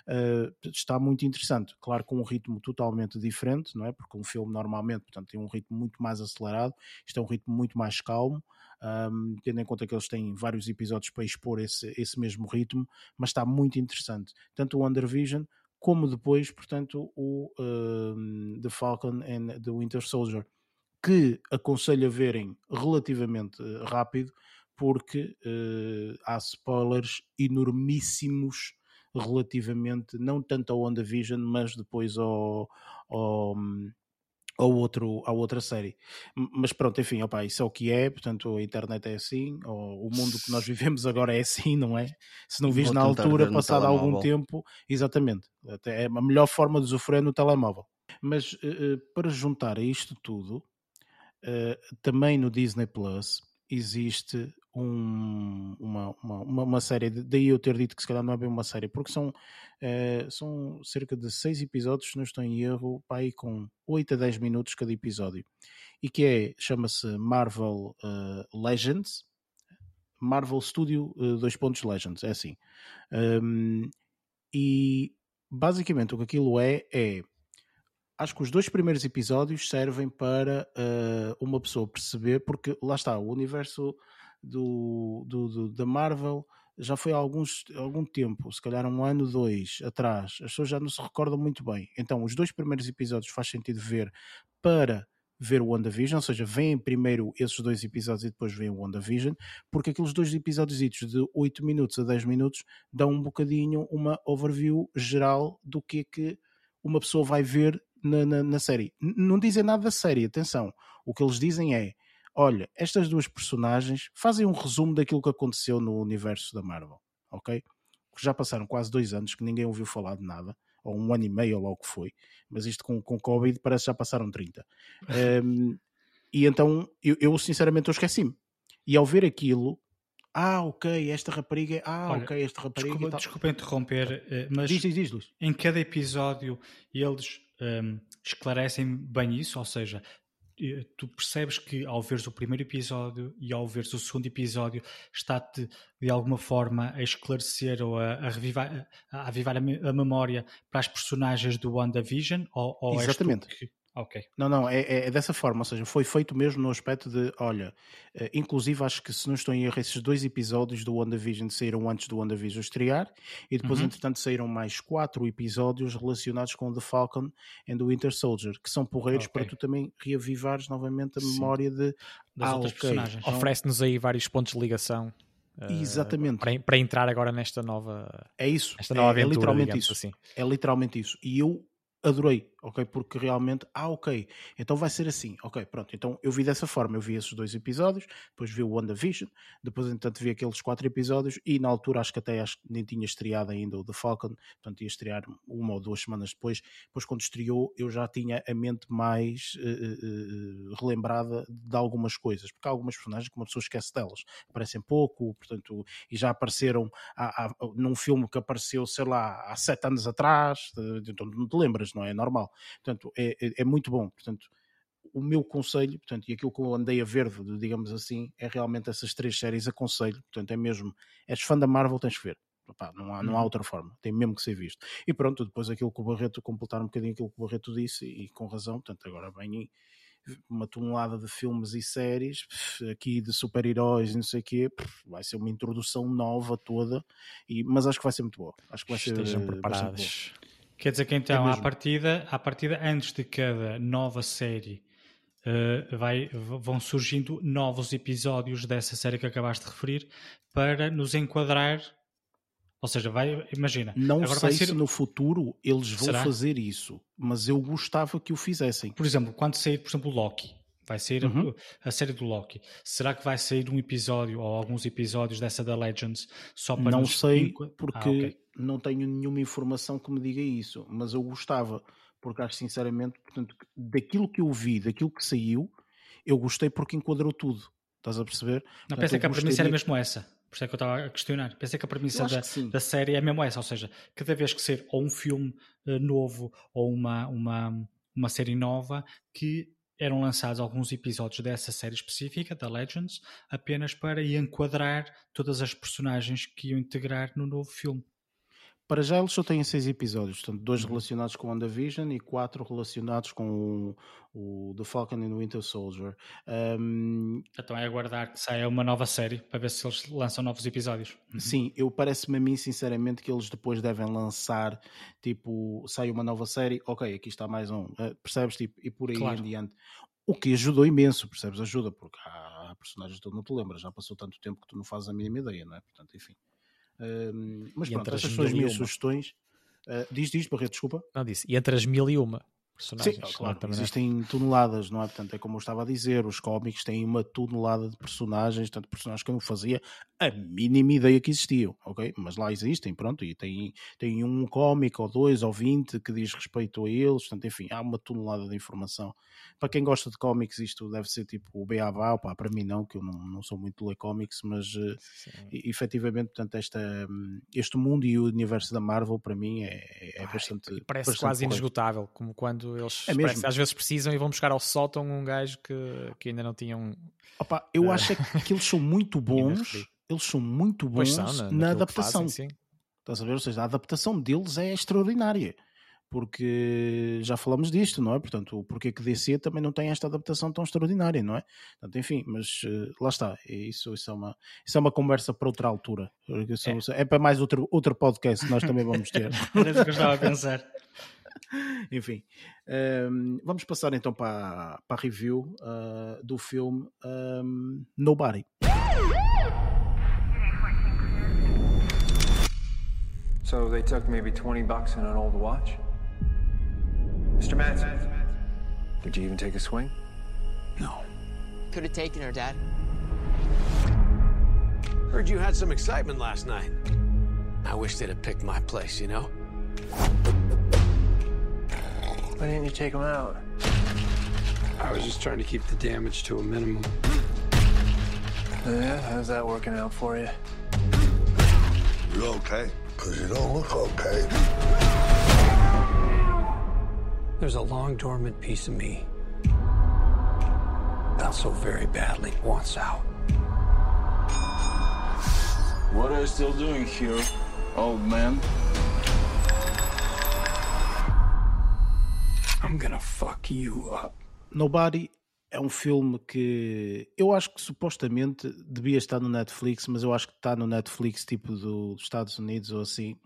uh, está muito interessante. Claro, com um ritmo totalmente diferente, não é? Porque um filme normalmente, portanto, tem um ritmo muito mais acelerado, isto é um ritmo muito mais calmo um, tendo em conta que eles têm vários episódios para expor esse, esse mesmo ritmo, mas está muito interessante. Tanto o WandaVision como depois, portanto, o um, The Falcon and the Winter Soldier, que aconselho a verem relativamente eh, rápido, porque uh, há spoilers enormíssimos relativamente, não tanto ao WandaVision, mas depois ao, ao, ou outro, a outra série. Mas pronto, enfim, opa, isso é o que é, portanto a internet é assim, o mundo que nós vivemos agora é assim, não é? Se não vis na altura, passado algum tempo, exatamente, até é a melhor forma de sofrer no telemóvel. Mas uh, para juntar a isto tudo, uh, também no Disney Plus existe um, uma, uma, uma, série, daí eu ter dito que se calhar não é bem uma série, porque são, é, são cerca de seis episódios, se não estou em erro, pá, aí com 8 a 10 minutos cada episódio, e que é, chama-se Marvel uh, Legends, Marvel Studio uh, dois pontos Legends, é assim. Um, e basicamente o que aquilo é, é acho que os dois primeiros episódios servem para uh, uma pessoa perceber, porque lá está, o universo do, do, do, da Marvel já foi há alguns, algum tempo, se calhar um ano, dois atrás, as pessoas já não se recordam muito bem. Então, os dois primeiros episódios faz sentido ver para ver o WandaVision, ou seja, vêm primeiro esses dois episódios e depois vem o WandaVision, porque aqueles dois episódios de 8 minutos a 10 minutos dão um bocadinho uma overview geral do que é que uma pessoa vai ver na, na, na série. Não dizem nada da série, atenção. O que eles dizem é: olha, estas duas personagens fazem um resumo daquilo que aconteceu no universo da Marvel, ok? Já passaram quase dois anos que ninguém ouviu falar de nada, ou um ano e meio, ou logo que foi, mas isto com, com Covid parece que já passaram 30. um, e então eu, eu sinceramente eu esqueci-me. E ao ver aquilo, ah, ok, esta rapariga, ah, Olha, ok, esta rapariga. Desculpa, desculpa interromper, eh, mas diz, diz, diz, em cada episódio eles um, esclarecem bem isso, ou seja, tu percebes que ao veres o primeiro episódio e ao veres o segundo episódio está-te de alguma forma a esclarecer ou a, a revivar, a, a avivar a, memória para as personagens do WandaVision ou, ou Exatamente. Que, Ok. Não, não, é, é, é, dessa forma, ou seja, foi feito mesmo no aspecto de, olha, uh, inclusive acho que se não estou em erro, esses dois episódios do WandaVision saíram antes do WandaVision estrear e depois, uhum. entretanto, saíram mais quatro episódios relacionados com The Falcon and the Winter Soldier, que são porreiros okay. para tu também reavivares novamente a Sim. memória de das ah, outras okay. personagens. Então, Oferece-nos aí vários pontos de ligação. Uh, Exatamente. Para, para, entrar agora nesta nova. É isso. Esta nova é, aventura, é literalmente isso. Assim. É literalmente isso. E eu adorei, ok? Porque realmente, ah, ok, então vai ser assim, ok, pronto. Então eu vi dessa forma, eu vi esses dois episódios, depois vi o WandaVision, depois, entanto, vi aqueles quatro episódios e na altura acho que até acho que nem tinha estreado ainda o The Falcon, portanto ia estrear uma ou duas semanas depois. Depois, quando estreou, eu já tinha a mente mais uh, uh, relembrada de algumas coisas, porque há algumas personagens que uma pessoa esquece delas, aparecem pouco, portanto, e já apareceram há, há, num filme que apareceu, sei lá, há sete anos atrás, então não te lembras não é? normal. Portanto, é, é, é muito bom. Portanto, o meu conselho, portanto, e aquilo que eu andei a ver, digamos assim, é realmente essas três séries aconselho. Portanto, é mesmo, és fã da Marvel, tens que ver. Opa, não, há, não há uhum. outra forma, tem mesmo que ser visto. E pronto, depois aquilo que o Barreto, completar um bocadinho aquilo que o Barreto disse, e, com razão, portanto, agora vem uma tonelada de filmes e séries, aqui de super-heróis e não sei o quê, vai ser uma introdução nova toda, e, mas acho que vai ser muito boa. Acho que vai Estejam ser preparados. Quer dizer que então, é à, partida, à partida, antes de cada nova série, uh, vai, vão surgindo novos episódios dessa série que acabaste de referir para nos enquadrar. Ou seja, vai, imagina. Não agora sei ser... se no futuro eles vão Será? fazer isso, mas eu gostava que o fizessem. Por exemplo, quando sair, por exemplo, Loki, vai sair uhum. a, a, série do Loki. Será que vai sair um episódio ou alguns episódios dessa da Legends só para Não sei, porque ah, okay não tenho nenhuma informação que me diga isso, mas eu gostava, porque acho sinceramente, portanto, daquilo que eu vi, daquilo que saiu, eu gostei porque enquadrou tudo. Estás a perceber? Não, pensei que a premissa era mesmo essa. Por isso é que eu estava a questionar. Pensei que a premissa da, da, série é mesmo essa, ou seja, cada vez que ser ou um filme uh, novo ou uma, uma, uma série nova que eram lançados alguns episódios dessa série específica, da Legends, apenas para enquadrar todas as personagens que iam integrar no novo filme. Para já eles só têm seis episódios, portanto, dois uhum. relacionados com WandaVision e quatro relacionados com o, o The Falcon and the Winter Soldier. Um... Então é aguardar que saia uma nova série para ver se eles lançam novos episódios. Uhum. Sim, eu parece-me a mim, sinceramente, que eles depois devem lançar, tipo, sai uma nova série, ok, aqui está mais um, uh, percebes? Tipo, e por aí claro. em diante. O que ajudou imenso, percebes? Ajuda, porque há personagens que tu não te lembras, já passou tanto tempo que tu não fazes a mínima ideia, não é? Portanto, enfim mas e pronto, essas são as minhas sugestões. Uh, diz, diz, Barreto, desculpa. Não, disse. E entre as mil e uma personagens. Sim, claro, é? existem toneladas, não é? Portanto, é como eu estava a dizer, os cómics têm uma tonelada de personagens, tanto personagens que eu não fazia a mínima ideia que existiam, ok? Mas lá existem, pronto, e tem, tem um cómic ou dois ou vinte que diz respeito a eles, portanto, enfim, há uma tonelada de informação para quem gosta de cómics, isto deve ser tipo o Beabá, pá, para mim não, que eu não, não sou muito de ler cómics, mas uh, efetivamente, portanto, esta, este mundo e o universo da Marvel, para mim, é, é bastante. Ai, parece bastante quase inesgotável, como quando eles é parece, às vezes precisam e vão buscar ao sótão um gajo que, que ainda não tinham. Opa, eu uh, acho é que eles são muito bons, eles são muito bons são, na, na adaptação. Fazem, Estás a ver? Ou seja, a adaptação deles é extraordinária porque já falamos disto, não é? Portanto, porque que DC também não tem esta adaptação tão extraordinária, não é? Portanto, enfim, mas uh, lá está, isso, isso, é uma, isso é uma conversa para outra altura. Isso, é. é. para mais outro, outro podcast que nós também vamos ter. Era isso que eu estava a pensar. Enfim, um, vamos passar então para, para a review uh, do filme um, Nobody. So they took maybe 20 bucks and an old watch? Mr. Manson, did you even take a swing? No. Could have taken her, Dad. Heard you had some excitement last night. I wish they'd have picked my place, you know? Why didn't you take him out? I was just trying to keep the damage to a minimum. Yeah, how's that working out for you? You okay? Because you don't look okay. There's a long dormant piece of me that so very badly wants out. What are you still doing here, old man? I'm gonna fuck you up. Nobody é um filme que eu acho que supostamente devia estar no Netflix, mas eu acho que está no Netflix tipo do, dos Estados Unidos ou assim.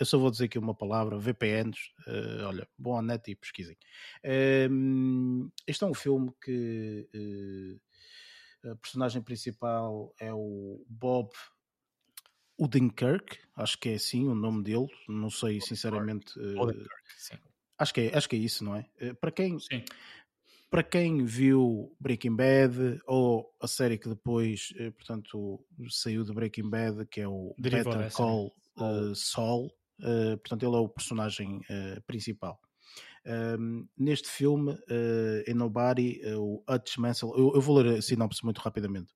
Eu só vou dizer aqui uma palavra: VPNs. Uh, olha, bom net e pesquisem. Uh, este é um filme que uh, a personagem principal é o Bob Odenkirk, acho que é assim o nome dele, não sei sinceramente. Uh, acho que é, acho que é isso, não é? Uh, para quem Sim. para quem viu Breaking Bad ou a série que depois, uh, portanto, saiu de Breaking Bad, que é o Derivou Better Call Saul, portanto, ele é o personagem principal. Um, neste filme, uh, em Nobody, o Hutch Mansell, eu, eu vou ler a sinopse muito rapidamente.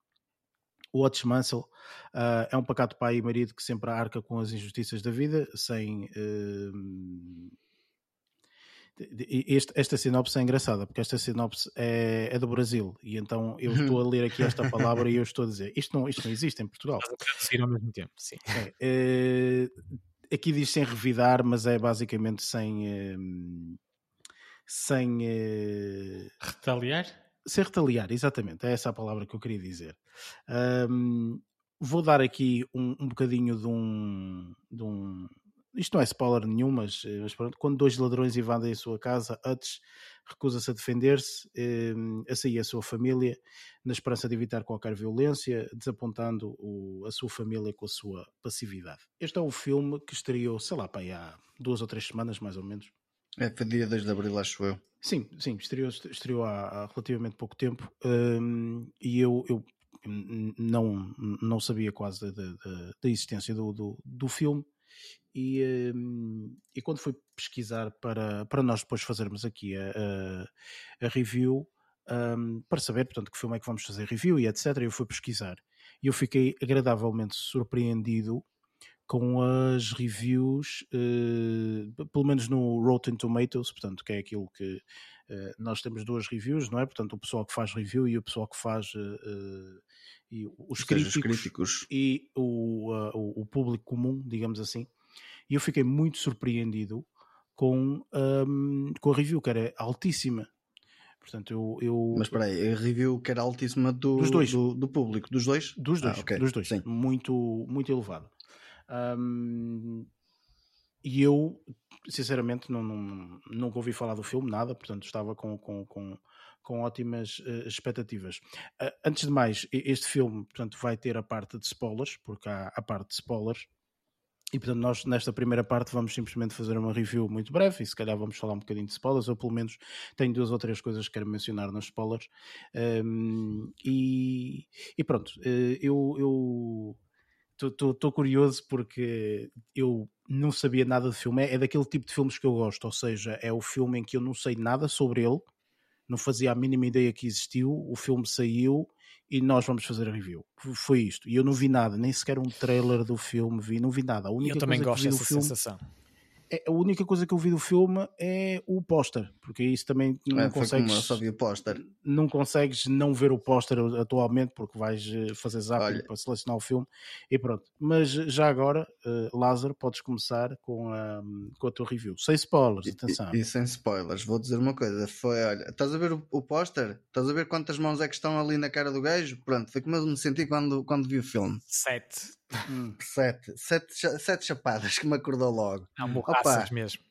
O Hutch Mansell uh, é um pacato pai e marido que sempre arca com as injustiças da vida, sem. Uh, este, esta sinopse é engraçada, porque esta sinopse é, é, do Brasil, e então eu estou a ler aqui esta palavra e eu estou a dizer isto não, isto não existe em Portugal. A ao mesmo tempo, sim. É, é, aqui diz sem revidar, mas é basicamente sem. Eh, sem. Retaliar? Sem retaliar, exatamente, é essa a palavra que eu queria dizer. Um, vou dar aqui um, um bocadinho de um, de um, Isto não é spoiler nenhum, mas, mas pronto. Quando dois ladrões invadem a sua casa, Hutch recusa-se a defender-se, um, a sair a sua família, na esperança de evitar qualquer violência, desapontando o, a sua família com a sua passividade. Este é um filme que estreou, sei lá, pai, há duas ou três semanas, mais ou menos. É, foi dia 2 de abril, acho eu. Sim, sim, estreou, estreou há, há relativamente pouco tempo um, e eu, eu não, não sabia quase da, da, da existência do, do, do filme e, um, e, quando fui pesquisar para, para nós depois fazermos aqui a, a, a review um, para saber portanto que filme é que vamos fazer review e etc eu fui pesquisar. E eu fiquei agradavelmente surpreendido com as reviews, uh, pelo menos no Rotten Tomatoes, portanto, que é aquilo que nós temos duas reviews, não é? Portanto, o pessoal que faz review e o pessoal que faz uh, e os, críticos, os, críticos, e o, o, o, público comum, digamos assim. E eu fiquei muito surpreendido com, um, com a review, que era altíssima. Portanto, eu, eu... Mas espera aí, a review que era altíssima do, dos dois. Do, do público, dos dois? Dos dois, ah, okay. dos dois. Sim. Muito, muito elevado. Um, e eu, sinceramente, não, não, nunca ouvi falar do filme, nada, portanto estava com, com, com, com ótimas uh, expectativas. Uh, antes de mais, este filme portanto, vai ter a parte de spoilers, porque há a parte de spoilers, e portanto nós nesta primeira parte vamos simplesmente fazer uma review muito breve e se calhar vamos falar um bocadinho de spoilers, ou pelo menos tenho duas ou três coisas que quero mencionar nos spoilers. Um, e, e, pronto, eu, eu estou curioso porque eu não sabia nada de filme. É, é daquele tipo de filmes que eu gosto, ou seja, é o filme em que eu não sei nada sobre ele, não fazia a mínima ideia que existiu, o filme saiu e nós vamos fazer a review. Foi isto. E eu não vi nada, nem sequer um trailer do filme vi, não vi nada. A única eu também coisa gosto que vi dessa filme, sensação é, a única coisa que eu vi do filme é o póster, porque isso também não é, consegues. eu só vi o póster. Não consegues não ver o póster atualmente, porque vais eh, fazer zapping para selecionar o filme e pronto. Mas já agora, uh, Lázaro, podes começar com a, com a tua review. Sem spoilers, atenção. E, e, sem spoilers, vou dizer uma coisa: foi, olha, estás a ver o, o póster? Estás a ver quantas mãos é que estão ali na cara do gajo? Pronto, foi como eu me senti quando, quando vi o filme. Sete. Hum, sete. Sete, sete chapadas que me acordou logo. Não, borraças mesmo.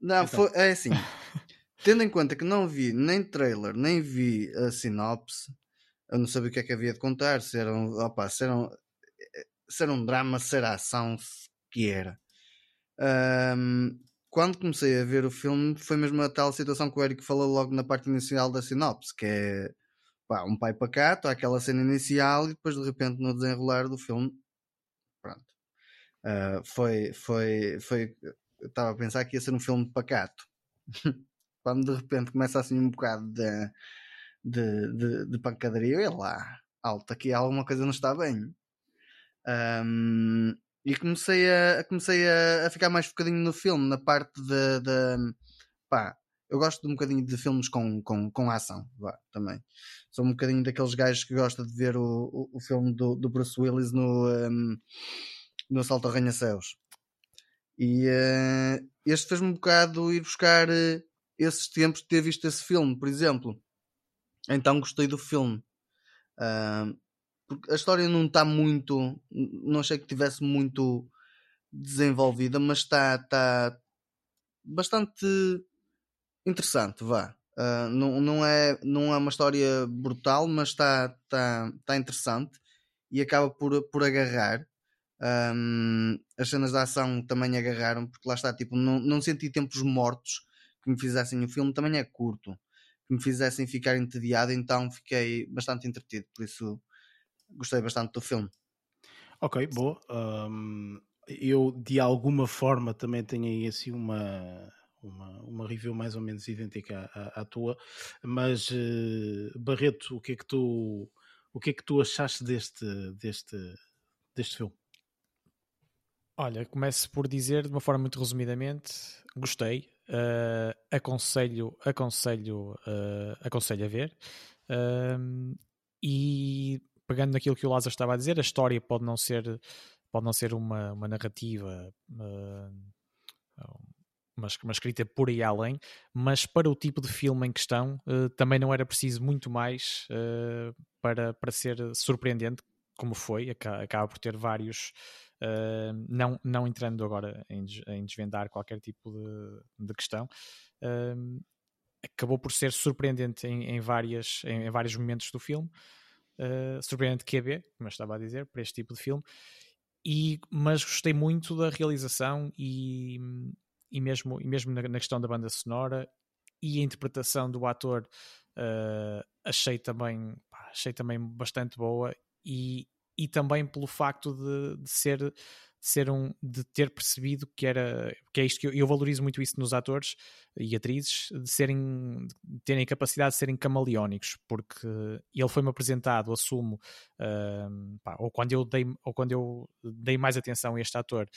Não, então. foi, é assim. tendo em conta que não vi nem trailer, nem vi a sinopse, eu não sabia o que é que havia de contar, se era um, opa, se era um, se era um drama, se era ação, se que era. Um, quando comecei a ver o filme, foi mesmo a tal situação que o Eric falou logo na parte inicial da sinopse, que é pá, um pai pacato, aquela cena inicial e depois de repente no desenrolar do filme, pronto. Uh, foi, foi, foi, estava a pensar que ia ser um filme pacato. Quando de repente começa assim um bocado de, de, de, de pancadaria, eu lá, alto, aqui alguma coisa não está bem. Um, e comecei a, comecei a, a, ficar mais focadinho no filme, na parte de, de pá, eu gosto de um bocadinho de filmes com, com, com ação, vá, também. Sou um bocadinho daqueles gajos que gosta de ver o, o, o filme do, do Bruce Willis no, um, no Assalto ao Arranha-Céus. E uh, este fez-me um bocado ir buscar uh, esses tempos de ter visto esse filme, por exemplo. Então gostei do filme. Uh, porque a história não está muito. Não achei que tivesse muito desenvolvida, mas está, está bastante interessante, vá. Uh, não, não, é, não é uma história brutal, mas está tá, tá interessante e acaba por, por agarrar. Um, as cenas de ação também agarraram, porque lá está, tipo, não, não senti tempos mortos que me fizessem o filme, também é curto, que me fizessem ficar entediado, então fiquei bastante entretido, por isso gostei bastante do filme. Ok, boa. Um, eu de alguma forma também tenho aí assim uma uma, uma review mais ou menos idêntica à, à tua, mas uh, Barreto, o que é que tu o que é que tu achaste deste, deste, deste filme? Olha, começo por dizer de uma forma muito resumidamente, gostei, uh, aconselho, aconselho, uh, aconselho a ver. Uh, e pegando naquilo que o Lázaro estava a dizer, a história pode não ser, pode não ser uma, uma narrativa uma, uma escrita por aí além, mas para o tipo de filme em questão uh, também não era preciso muito mais uh, para, para ser surpreendente, como foi, acaba, acaba por ter vários. Uh, não, não entrando agora em, em desvendar qualquer tipo de, de questão, acabou por ser surpreendente em, em, várias, em, em vários momentos do filme. surpreendente QB, como eu estava a dizer, para este tipo de filme. E, mas gostei muito da realização e, e mesmo, e mesmo na, na questão da banda sonora e a interpretação do ator uh, achei também achei também bastante boa e, e também pelo facto de, de ser ser um de ter percebido que era que é isto que eu, eu, valorizo muito isso nos atores e atrizes de serem de terem a capacidade de serem camaleónicos porque ele foi-me apresentado assumo uh, pá, ou quando eu dei ou quando eu dei mais atenção a este ator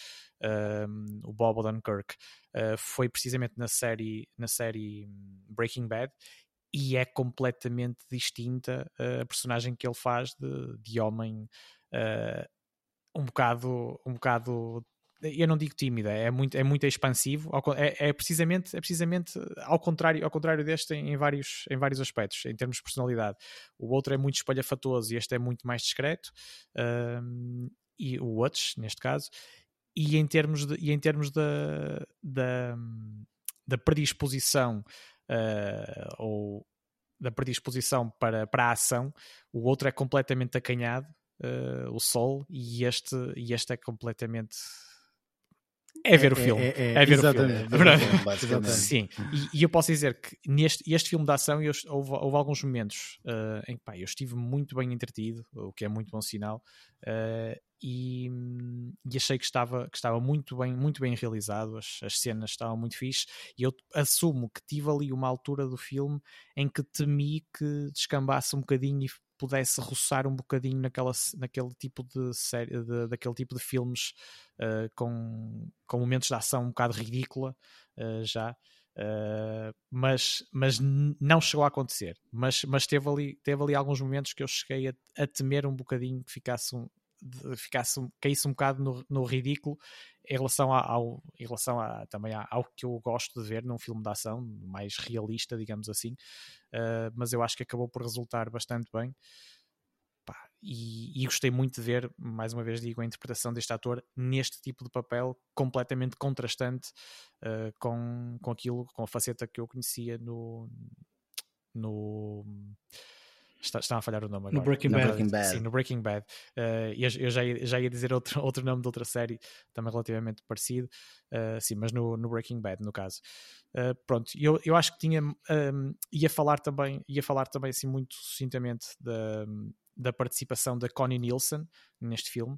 uh, o Bob Odenkirk uh, foi precisamente na série na série Breaking Bad e é completamente distinta a personagem que ele faz de, de homem uh, um bocado, um bocado eu não digo tímida, é muito, é muito expansivo, é, é, precisamente, é precisamente ao contrário, ao contrário deste em, vários, em vários aspectos, em termos de personalidade. O outro é muito espalhafatoso e este é muito mais discreto, um, e o Watch, neste caso, e em termos, de, e em termos da, da, da predisposição uh, ou da predisposição para, para a ação, o outro é completamente acanhado uh, o Sol e este, e este é completamente é ver o é, filme. É, é, é ver o filme. filme Sim, e, e, eu posso dizer que neste este filme de ação eu, houve, houve alguns momentos uh, em que pá, eu estive muito bem entretido, o que é muito bom sinal, uh, e, e, achei que estava, que estava muito, bem, muito bem realizado, as, as cenas estavam muito fixe, e eu assumo que tive ali uma altura do filme em que temi que descambasse um bocadinho e pudesse roçar um bocadinho naquela, naquele tipo de série, de, daquele tipo de filmes uh, com, com momentos de ação um bocado ridícula uh, já. Uh, mas, mas não chegou a acontecer. Mas, mas teve, ali, teve ali alguns momentos que eu cheguei a, a temer um bocadinho que ficasse um, ficasse, caísse um bocado no, no ridículo em relação, ao, em relação a, também ao que eu gosto de ver num filme de ação mais realista, digamos assim. Uh, mas eu acho que acabou por resultar bastante bem. Pá, e, e, gostei muito de ver, mais uma vez digo, a interpretação deste ator neste tipo de papel completamente contrastante uh, com, com aquilo, com a faceta que eu conhecia no, no Está, está a falhar o nome agora. No Breaking, Bad. Breaking Bad. Sim, no Breaking Bad. Uh, eu, eu já, ia, já ia dizer outro, outro nome de outra série, também relativamente parecido. Uh, sim, mas no, no, Breaking Bad, no caso. Uh, pronto, eu, eu acho que tinha. Um, ia falar também, ia falar também assim muito sucintamente da, da participação da Connie Nielsen neste filme.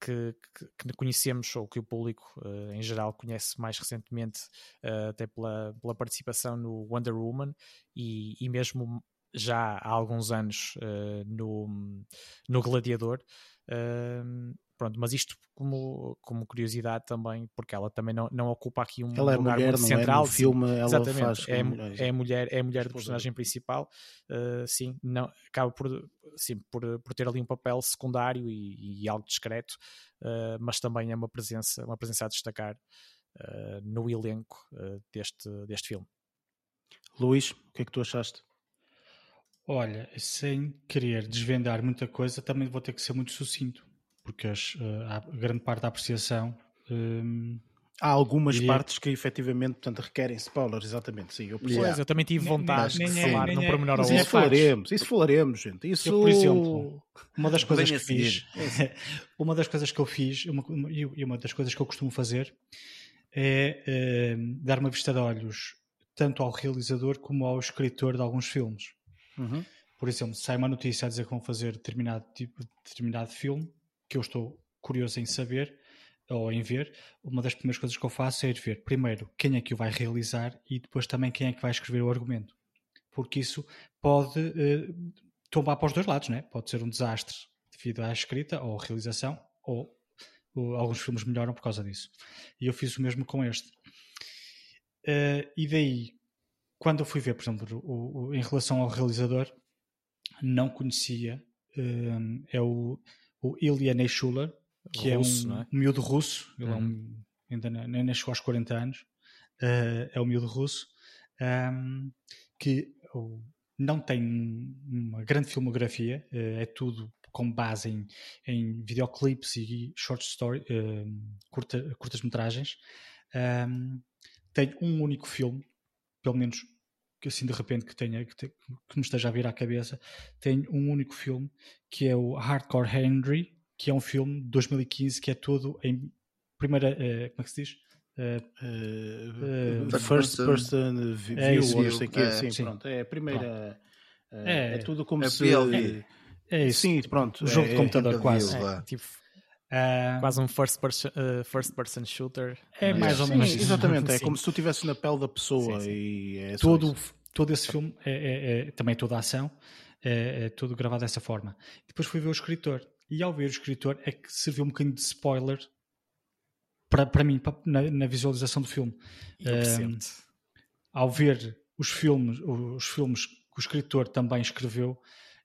Que, que, que, conhecemos ou que o público uh, em geral conhece mais recentemente uh, até pela, pela participação no Wonder Woman e, e mesmo já há alguns anos uh, no, no Gladiador. Uh, pronto, mas isto como, como curiosidade também, porque ela também não, não ocupa aqui um ela é lugar mulher, muito central. É? No filme ela Exatamente, faz é, é a mulher, é mulher do personagem principal, uh, sim, não, acaba por, sim, por, por ter ali um papel secundário e, e algo discreto, uh, mas também é uma presença, uma presença a destacar uh, no elenco deste, deste filme. Luís, o que é que tu achaste? Olha, sem querer desvendar muita coisa, também vou ter que ser muito sucinto, porque as, uh, a grande parte da apreciação. Um, Há algumas diria... partes que efetivamente portanto, requerem spoilers, exatamente. Sim, eu percebo. Pois, eu também tive vontade nem, nem, de falar, não pormenor ao Isso falaremos, isso falaremos, gente. Isso... Eu, por exemplo, uma das coisas que fiz, uma das coisas que eu fiz, uma, e uma das coisas que eu costumo fazer é uh, dar uma vista de olhos tanto ao realizador como ao escritor de alguns filmes. Uhum. Por exemplo, sai uma notícia a dizer que vão fazer determinado tipo determinado filme, que eu estou curioso em saber ou em ver, uma das primeiras coisas que eu faço é ir ver primeiro quem é que o vai realizar e depois também quem é que vai escrever o argumento. Porque isso pode uh, tombar para os dois lados, né? pode ser um desastre devido à escrita ou realização, ou, ou alguns filmes melhoram por causa disso. E eu fiz o mesmo com este. Uh, e daí, quando eu fui ver, por exemplo, o, o, em relação ao realizador, não conhecia. Um, é o, o Ilya Neishuller, que russo, é um é? miúdo russo. Ele uhum. é um, uhum. ainda nem, chegou aos 40 anos. Uh, é um miúdo russo. Um, que uh, não tem uma grande filmografia. Uh, é tudo com base em, em videoclipes e short story, curta, curtas-metragens. Um, tem um único filme, pelo menos que assim de repente que tenha que, te, que, me esteja a vir à cabeça, tem um único filme que é o Hardcore Henry, que é um filme de 2015 que é todo em primeira, uh, como é que se diz? Uh, uh, first person view, é ou não sei que, é, sim, sim, pronto, é a primeira, é, é, tudo como é se... É, é isso. Sim, pronto. Jogo de computador quase. tipo, Uh, Quase um first person, uh, first person shooter. É mais ou menos. exatamente, é como se tu estivesse na pele da pessoa sim, sim. e é todo, todo esse filme é, é, é, também toda a ação é, é tudo gravado dessa forma. Depois fui ver o escritor e ao ver o escritor é que serviu um bocadinho de spoiler para, para mim para, na, na, visualização do filme. Um, ao ver os filmes, os filmes que o escritor também escreveu,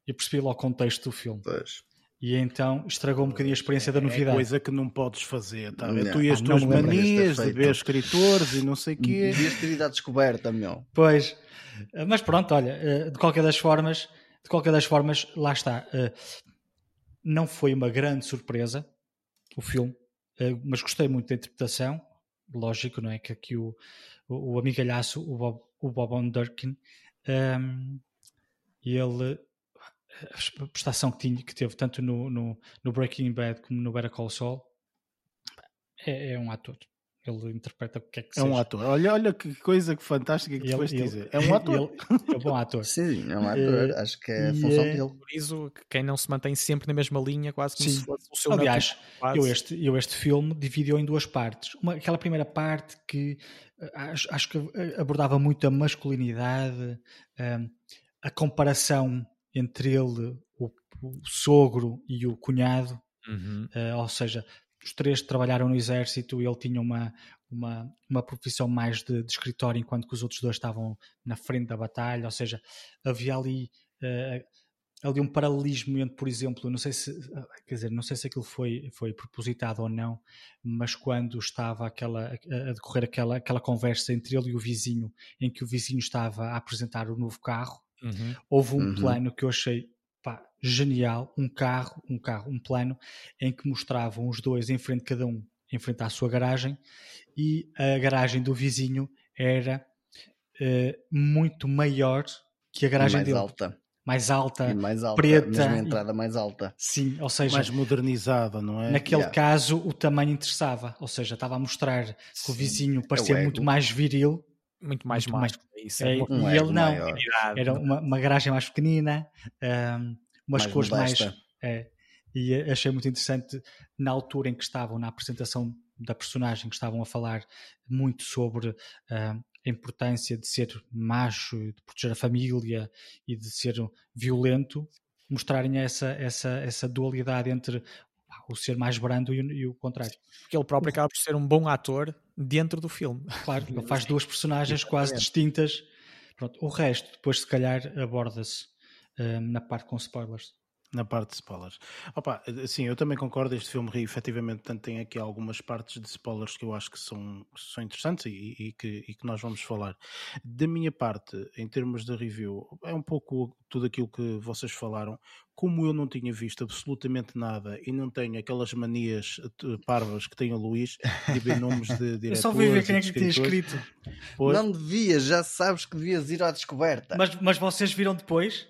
eu percebi lá o contexto do filme. Pois. E então estragou um bocadinho a experiência da é novidade. É coisa que não podes fazer, tá? Não, tu e as ah, tuas manias de ver escritores e não sei o quê. Devias ter ido à descoberta, meu. Pois, mas pronto, olha, eh, de qualquer das formas, de qualquer das formas, lá está. Eh, não foi uma grande surpresa o filme, mas gostei muito da interpretação. Lógico, não é? Que aqui o, o, amigalhaço, o Bob, o Bob Underkin, um, ele a prestação que, tinha, que teve tanto no, no, no, Breaking Bad como no Better Call Saul é, é um ator. Ele interpreta o que é que É um ator. Olha, olha que coisa que fantástica que tu foste dizer. É um ator. Ele, é um bom ator. Sim, é um ator. É, Acho que é a função é... dele. Por isso, quem não se mantém sempre na mesma linha, quase como Sim. se fosse o seu Aliás, eu este, eu este filme dividiu em duas partes. Uma, aquela primeira parte que eh, acho, acho que abordava muito a masculinidade, eh, a comparação entre ele, o, o sogro e o cunhado, uhum. uh, ou seja, os três trabalharam no exército e ele tinha uma, uma, uma profissão mais de, de, escritório, enquanto que os outros dois estavam na frente da batalha, ou seja, havia ali. Uh, ali um paralelismo entre, por exemplo, não sei se, quer dizer, não sei se aquilo foi, foi propositado ou não, mas quando estava aquela, a decorrer aquela, aquela conversa entre ele e o vizinho, em que o vizinho estava a apresentar o novo carro, Uhum. Houve um uhum. plano que eu achei pá, genial, um carro, um carro, um plano em que mostravam os dois em frente cada um, em frente à sua garagem e a garagem do vizinho era uh, muito maior que a garagem mais dele. alta. mais alta, mais alta preta. Mesmo entrada mais alta. Sim, ou seja... Mais modernizada, não é? Naquele yeah. caso, o tamanho interessava. Ou seja, estava a mostrar que o vizinho é parecia muito mais viril. Muito mais muito mais isso, é, um E ele não. Maior. Era uma, uma, garagem mais pequenina, um, umas mais cores modesta. mais... É, e achei muito interessante na altura em que estavam na apresentação da personagem que estavam a falar muito sobre uh, a importância de ser macho, de proteger a família e de ser violento, mostrarem essa, essa, essa dualidade entre o ser mais brando e, e, o contrário. Porque ele próprio acaba por ser um bom ator dentro do filme. Claro, ele faz duas personagens quase distintas. Pronto, o resto, depois, se calhar, aborda-se uh, na parte com spoilers. Na parte de spoilers. Opa, sim, eu também concordo. Este filme efetivamente tem aqui algumas partes de spoilers que eu acho que são, são interessantes e, e, que, e que nós vamos falar. Da minha parte, em termos de review, é um pouco tudo aquilo que vocês falaram. Como eu não tinha visto absolutamente nada e não tenho aquelas manias parvas que tem o Luís, de ver nomes de diretores. Eu só vi ver quem é que tinha escrito. Pois. Não devias, já sabes que devias ir à descoberta. Mas, mas vocês viram depois?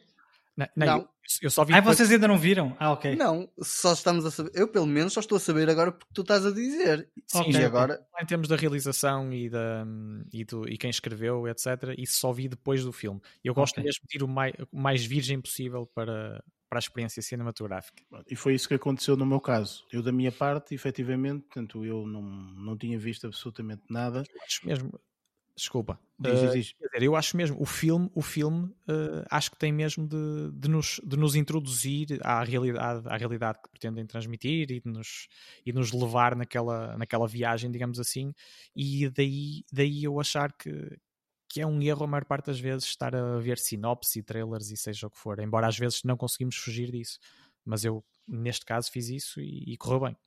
Não, não, não. Eu, eu, só vi. Ah, depois... vocês ainda não viram? Ah, ok. Não, só estamos a saber. Eu, pelo menos, só estou a saber agora porque tu estás a dizer. Sim, okay. e agora. Em termos da realização e, da, e, do, e quem escreveu, etc., isso só vi depois do filme. Eu gosto okay. mesmo de ir o mais, o mais virgem possível para, para a experiência cinematográfica. E foi isso que aconteceu no meu caso. Eu, da minha parte, efetivamente, portanto, eu não, não tinha visto absolutamente nada. Acho mesmo, Desculpa. Diz, uh, diz. Dizer, eu acho mesmo, o filme, o filme uh, acho que tem mesmo de, de, nos, de nos introduzir à realidade, à realidade que pretendem transmitir e de nos, e nos levar naquela, naquela viagem, digamos assim, e daí, daí eu achar que, que é um erro a maior parte das vezes estar a ver sinopse e trailers e seja o que for, embora às vezes não conseguimos fugir disso. Mas eu, neste caso, fiz isso e, e correu bem.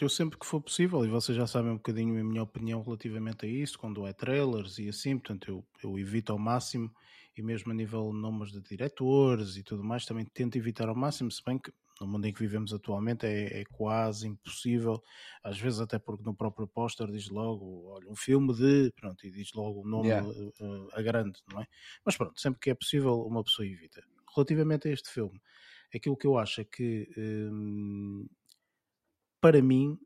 Eu sempre que for possível, e vocês já sabem um bocadinho a minha opinião relativamente a isso, quando é trailers e assim, portanto, eu, eu evito ao máximo, e mesmo a nível de nomes de diretores e tudo mais, também tento evitar ao máximo, se bem que no mundo em que vivemos atualmente é, é quase impossível, às vezes até porque no próprio póster diz logo, olha, um filme de, pronto, e diz logo o nome yeah. uh, a grande, não é? Mas pronto, sempre que é possível, uma pessoa evita. Relativamente a este filme, aquilo que eu acho é que. Hum, para mim,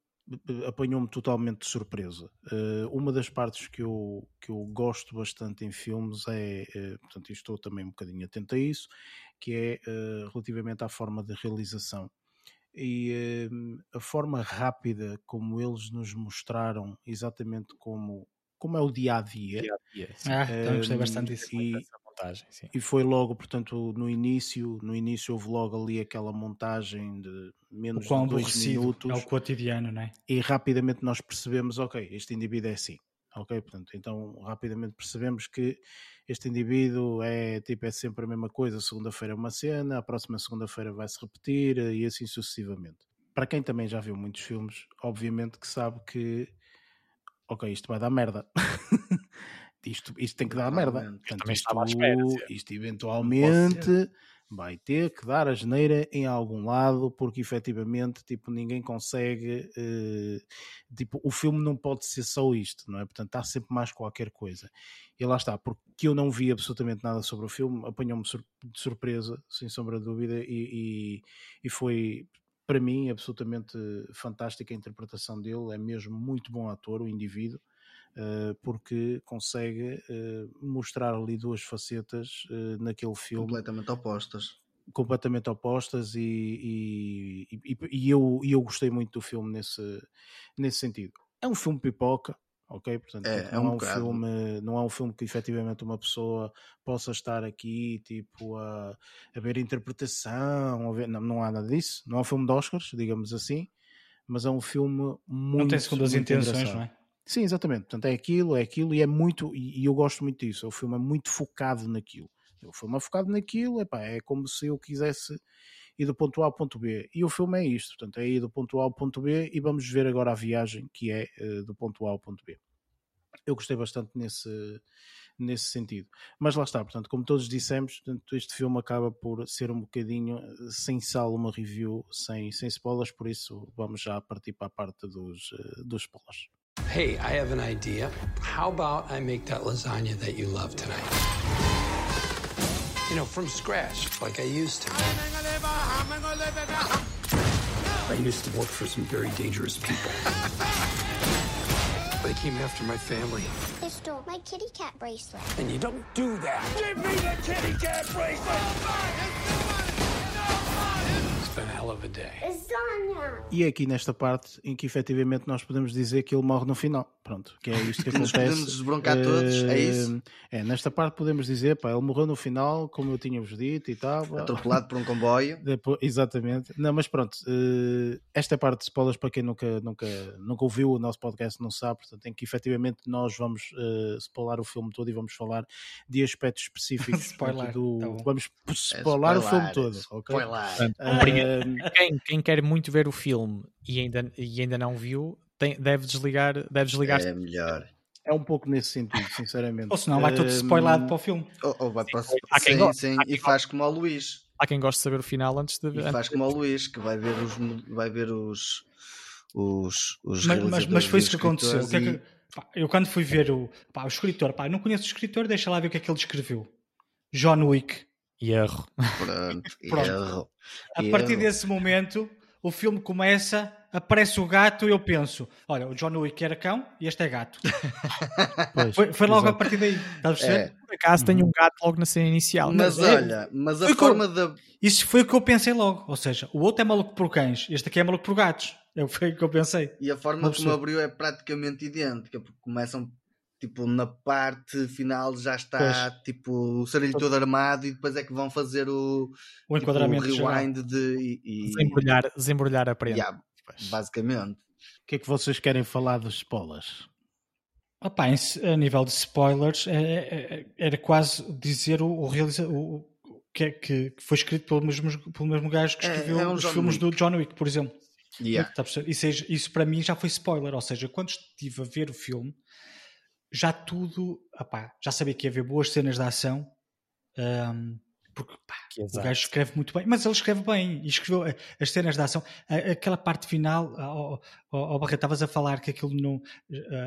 apanhou-me totalmente de surpresa. Uh, uma das partes que eu, que eu gosto bastante em filmes é, uh, portanto, estou também um bocadinho atento a isso, que é uh, relativamente à forma de realização. E a forma rápida como eles nos mostraram exatamente como, como é o dia a dia. dia, -a -dia ah, então gostei bastante disso. E, montagem, sim. E foi logo, portanto, no início, no início houve logo ali aquela montagem de menos de dois minutos. É o cotidiano, não é? E rapidamente nós percebemos, ok, este indivíduo é assim. Ok, portanto, então rapidamente percebemos que este indivíduo é tipo é sempre a mesma coisa, segunda-feira é uma cena, a próxima segunda-feira vai se repetir e assim sucessivamente. Para quem também já viu muitos filmes, obviamente que sabe que ok, isto vai dar merda. isto, isto tem que dar merda. Portanto, isto, espera, isto eventualmente vai ter que dar a geneira em algum lado, porque efetivamente tipo, ninguém consegue. Uh, tipo, o filme não pode ser só isto, não é? Portanto, há sempre mais qualquer coisa. E lá está, porque eu não vi absolutamente nada sobre o filme, apanhou-me de surpresa, sem sombra de dúvida, e, e, e foi para mim absolutamente fantástica a interpretação dele. É mesmo muito bom ator, o indivíduo. Eh, porque consegue eh, mostrar ali duas facetas eh, naquele filme. Completamente opostas. Completamente opostas e, e, e, e eu, eu gostei muito do filme nesse, nesse sentido. É um filme pipoca, ok? Portanto, é, tipo, é não, é um, um filme, não é um filme que efetivamente uma pessoa possa estar aqui tipo a, a ver interpretação, a ver, não, não há nada disso. Não é um filme de Oscars, digamos assim, mas é um filme muito. Não tem segundas intenções, engraçado. não é? Sim, exatamente. Portanto, é aquilo, é aquilo e é muito, e, eu gosto muito disso. O filme é muito focado naquilo. O filme é focado naquilo, epá, é como se eu quisesse ir do ponto A ao ponto B. E o filme é isto, portanto, é ir do ponto A ao ponto B e vamos ver agora a viagem que é uh, do ponto A ao ponto B. Eu gostei bastante nesse, nesse sentido. Mas lá está, portanto, como todos dissemos, portanto, este filme acaba por ser um bocadinho eh, sem sal uma review, sem, sem spoilers, por isso vamos já partir para a parte dos, uh, dos spoilers. Hey, I have an idea. How about I make that lasagna that you love tonight? You know, from scratch, like I used to. I used to work for some very dangerous people. they came after my family. They stole my kitty cat bracelet. And you don't do that. Give me the kitty cat bracelet! Oh, E é aqui nesta parte em que efetivamente nós podemos dizer que ele morre no final. Pronto, que é isto que acontece. podemos desbroncar todos, é isso? Eh, é, nesta parte podemos dizer, pá, ele morreu no final, como eu tinha-vos dito e tal. Atropelado por um comboio. Depois, exatamente. Não, mas pronto, uh, esta parte de spoilers, para quem nunca, nunca, nunca ouviu o nosso podcast, não sabe, portanto, em que efetivamente nós vamos uh, spoiler o filme todo e vamos falar de aspectos específicos spoiler, do. Tá vamos spoiler, é, o filme todo. Okay? Spoiler. Uh, quem, quem quer muito ver o filme e ainda, e ainda não viu, tem, deve desligar, deve desligar. É melhor. É um pouco nesse sentido, sinceramente. Ou senão vai todo spoilado para o filme. Ou, ou vai para... Sim, sim, gosta, sim. e faz como o Luís. Há quem goste de saber o final antes de ver. E faz como o Luís, que vai ver os. Vai ver os, os, os mas, mas, mas foi isso que aconteceu. E... Que é que, pá, eu quando fui ver o, pá, o escritor, pá, não conheço o escritor, deixa lá ver o que é que ele escreveu. John Wick. Erro. Pronto, Pronto. erro. A partir erro. desse momento, o filme começa aparece o gato e eu penso: olha, o John Wick era cão e este é gato. Pois, foi, foi, logo exato. a partir daí. Estás a? É. Por acaso tem um gato logo na cena inicial. Mas, mas é, olha, mas a forma da. Isso foi o que eu pensei logo. Ou seja, o outro é maluco por cães, este aqui é maluco por gatos. É foi o que eu pensei. E a forma como abriu é praticamente idêntica, porque começam tipo na parte final já está pois. tipo o sarilho todo armado e depois é que vão fazer o, o enquadramento tipo, o rewind de e, e... Desembrulhar, desembrulhar a prenda. Yeah, basicamente. O que é que vocês querem falar dos spoilers? Opa, a nível de spoilers, é, é, é, era quase dizer o, o realizador. O, que, é, que foi escrito pelo mesmo, pelo mesmo gajo que escreveu é, é um os John filmes Wick. do John Wick, por exemplo. Yeah. Isso, isso para mim já foi spoiler, ou seja, quando estive a ver o filme, já tudo, opá, já sabia que ia haver boas cenas de ação, um, porque pá, o gajo escreve muito bem, mas ele escreve bem e escreveu as cenas de ação. Aquela parte final, ao, ao, Barreto, estavas a falar que aquilo não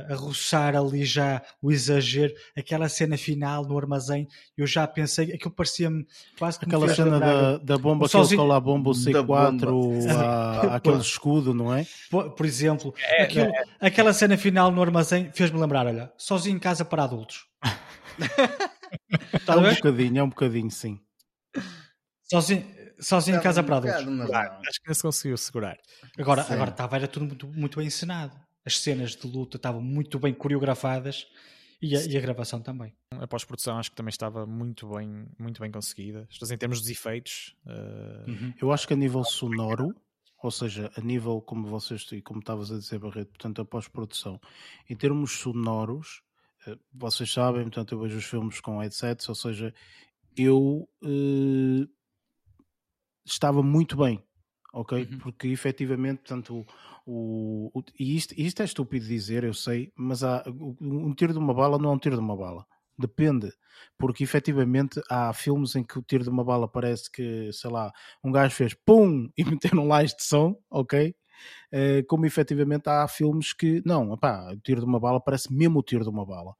a roçar ali já o exagero, aquela cena final no armazém, eu já pensei, aquilo parecia-me quase que aquela cena da, da bomba que sozinho, ele cola a bomba, o C4, a, aquele escudo, não é? Por, por exemplo, é, aquilo, é. aquela cena final no armazém fez-me lembrar, olha, sozinho em casa para adultos. é um bocadinho, é um bocadinho, sim. Sozinho, sozinho em casa para adultos. acho que não se conseguiu segurar. Agora, agora estava, era tudo muito, muito bem encenado. As cenas de luta estavam muito bem coreografadas e a, e a gravação também. A pós-produção acho que também estava muito bem, muito bem conseguida. Em termos dos efeitos. Uh... Uhum. Eu acho que a nível sonoro, ou seja, a nível, como vocês e como estavas a dizer, Barreto, portanto, a pós-produção, em termos sonoros, eh, vocês sabem, portanto, eu vejo os filmes com headsets, ou seja, eu uh, estava muito bem, ok? Uhum. Porque efetivamente, portanto, o, o, e isto, isto é estúpido dizer, eu sei, mas há, um tiro de uma bala não é um tiro de uma bala. Depende, porque efetivamente há filmes em que o tiro de uma bala parece que, sei lá, um gajo fez pum e meteram lá este som, ok? Uh, como efetivamente há filmes que, não, opá, o tiro de uma bala parece mesmo o tiro de uma bala.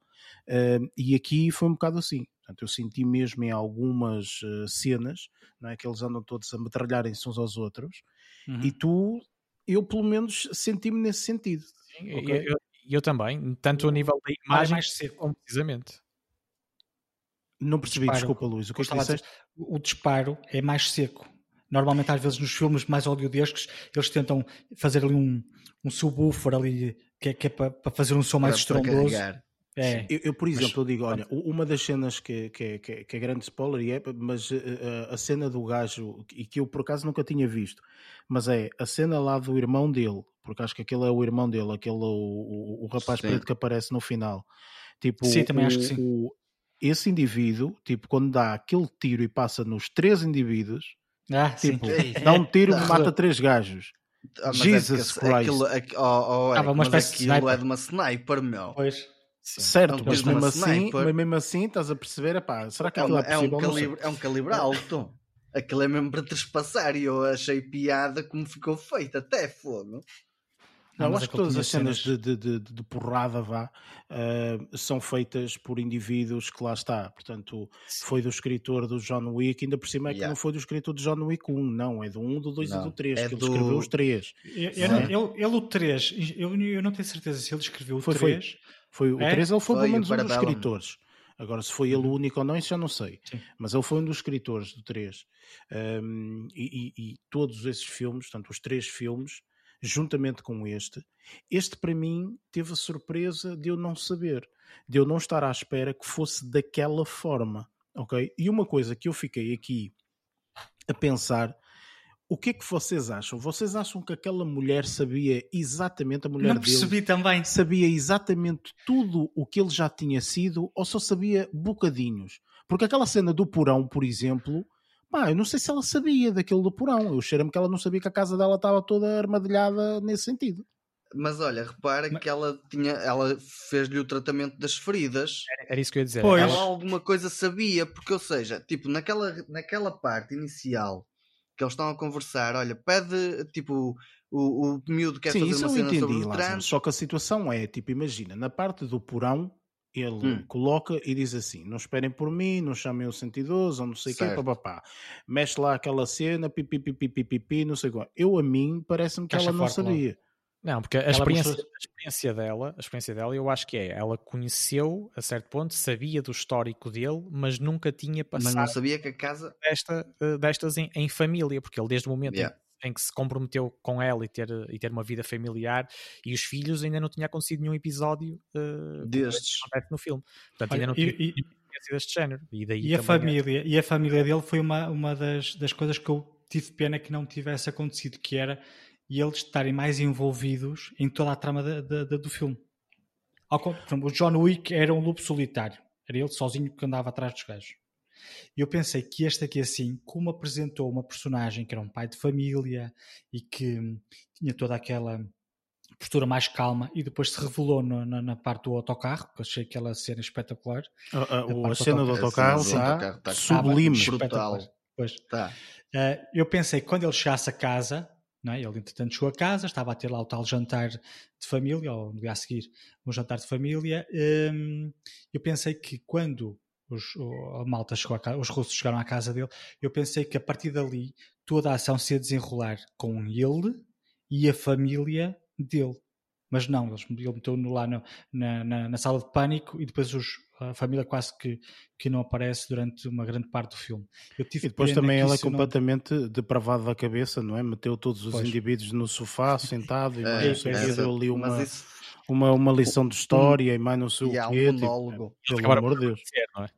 Uh, e aqui foi um bocado assim. Portanto, eu senti mesmo em algumas uh, cenas, não é? Que eles andam todos a metralharem-se uns aos outros, uhum. e tu, eu pelo menos senti-me nesse sentido. Sim, okay? eu, eu, também, tanto a nível da imagem mais seco. como precisamente. Não percebi, disparo, desculpa, Luís. O que, é que disseste? O disparo é mais seco. Normalmente, às vezes, nos filmes mais audiodescos, eles tentam fazer ali um, um subwoofer ali, que é, que é para, para fazer um som mais estrondoso. É. Eu, eu, por exemplo, mas, eu digo, olha, uma das cenas que, que, que, que é grande spoiler, e é, mas uh, a cena do gajo, e que eu por acaso nunca tinha visto, mas é a cena lá do irmão dele, porque acho que aquele é o irmão dele, aquele o, o, o rapaz sim. preto que aparece no final. Tipo, sim, também o, acho que sim. O, esse indivíduo, tipo, quando dá aquele tiro e passa nos três indivíduos, ah, tipo, dá um tiro e mata três gajos. Ah, Jesus é Christ. Aquilo, aquilo, oh, oh, ah, mas aquilo é de uma sniper, meu. Pois. Sim. Certo, mas mesmo, assim, mas mesmo assim estás a perceber, epá, será que é, é, é um calibre, é um calibre alto. Aquilo é mesmo para trespassar e eu achei piada como ficou feito, até fogo. Não, eu acho que todas as cenas, de, de, de, de, porrada vá, uh, são feitas por indivíduos que lá está. Portanto, Sim. foi do escritor do John Wick, ainda por cima é que yeah. não foi do escritor do John Wick 1, não, é do 1, do 2 e do 3, é que ele do... escreveu os 3. Eu, eu, ele, ele, o 3, eu, eu não tenho certeza se ele escreveu o foi, 3. Foi, foi o é? 3, ele foi, foi pelo menos um dos escritores. Agora, se foi ele o único ou não, isso já não sei. Sim. Mas ele foi um dos escritores do 3. Um, e, e, e, todos esses filmes, portanto, os três filmes, juntamente com este, este para mim teve a surpresa de eu não saber, de eu não estar à espera que fosse daquela forma. Ok? E uma coisa que eu fiquei aqui a pensar o que é que vocês acham? Vocês acham que aquela mulher sabia exatamente, a mulher Não percebi dele, também. sabia exatamente tudo o que ele já tinha sido ou só sabia bocadinhos? Porque aquela cena do porão, por exemplo, pá, eu não sei se ela sabia daquilo do porão. Eu cheiro-me que ela não sabia que a casa dela estava toda armadilhada nesse sentido. Mas olha, repara Mas... que ela tinha, ela fez-lhe o tratamento das feridas. Era, era, isso que eu ia dizer. Pois. Ela alguma coisa sabia, porque, ou seja, tipo, naquela, naquela parte inicial que eles estão a conversar, olha, pede tipo o, o miúdo quer Sim, fazer uma cena entendi. Só que a situação é, tipo, imagina, na parte do porão, ele hum. coloca e diz assim: não esperem por mim, não chamem o 112 ou não sei o quê, papapá. Mexe lá aquela cena, pipi, pipi, pipi, pipi, não sei qual. Eu, a mim, parece-me que ela não sabia. Não, porque a experiência, a experiência, dela, a experiência dela, eu acho que é, ela conheceu a certo ponto, sabia do histórico dele, mas nunca tinha passado. Mas não sabia que a casa desta, eh, destas em, em família, porque ele desde o momento yeah. em, em, que se comprometeu com ela e ter, e ter uma vida familiar e os filhos ainda não tinha acontecido nenhum episódio uh, destes no filme. Portanto, ainda não tinha e, e, deste género. E, daí e a é família, é... e a família dele foi uma, uma das, das coisas que eu tive pena que não tivesse acontecido, que era e eles estarem mais envolvidos em toda a trama de, de, de, do filme. o John Wick era um lobo solitário. Era ele sozinho que andava atrás dos gajos. E eu pensei que este aqui, assim, como apresentou uma personagem que era um pai de família e que tinha toda aquela postura mais calma e depois se revelou no, na, na, parte do autocarro, que achei aquela cena espetacular. Uh, uh, a, cena do autocarro, está tá sublime. Brutal. Pois. Tá. Uh, eu pensei que quando ele chegasse a casa, não é? Ele, entretanto, chegou a casa, estava a ter lá o tal jantar de família, ou no dia a seguir, um jantar de família. Hum, eu pensei que quando os, a malta chegou a casa, os russos chegaram à casa dele, eu pensei que a partir dali toda a ação se ia desenrolar com ele e a família dele. Mas não, ele meteu-no lá no, na, na, na, sala de pânico e depois os, a família quase que, que não aparece durante uma grande parte do filme. e depois também ela é completamente não... depravada da cabeça, não é? Meteu todos os pois. indivíduos no sofá, sentado, e é, mais é, é, ali uma, isso... uma, uma lição de história um, e mais não sei o quê. Um tipo, monólogo. Tipo, pelo amor de Deus. Não é?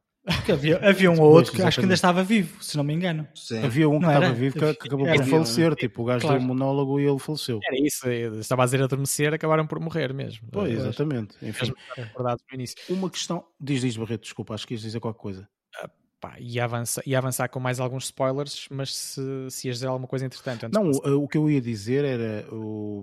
Havia, havia um ou outro que acho que ainda estava vivo, se não me engano. Sim. Havia um que não estava era? vivo que, que acabou era, por falecer. Tipo, o gajo claro. deu um monólogo e ele faleceu. Era isso, estava a dizer adormecer, acabaram por morrer mesmo. Pois, exatamente. Enfim, início. Uma questão, diz, diz Barreto, desculpa, acho que ias dizer qualquer coisa. Ah, pá, ia, avançar, ia avançar com mais alguns spoilers, mas se, se ias dizer alguma coisa interessante. não, o, o, que eu ia dizer era o,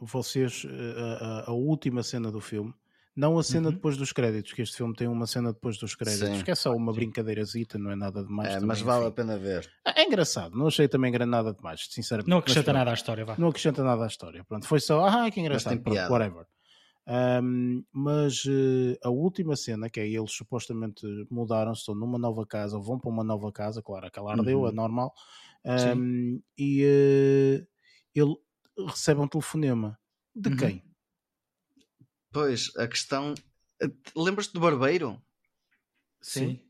vocês, a, a, a última cena do filme não a cena uhum. depois dos créditos, que este filme tem uma cena depois dos créditos, Sim. que é só uma brincadeirazita, não é nada demais. É, também, mas vale enfim. a pena ver. É, é engraçado, não achei também nada demais, sinceramente. Não acrescenta nada à história, vá. Não acrescenta nada à história. Pronto, foi só, ah, que engraçado, pronto, whatever. Um, mas uh, a última cena, que é eles supostamente mudaram-se, estão numa nova casa, vão para uma nova casa, claro, aquela ardeu, uhum. é normal, um, e uh, ele recebe um telefonema. De uhum. quem? Pois, a questão. Eh, lembras-te do barbeiro? Sim.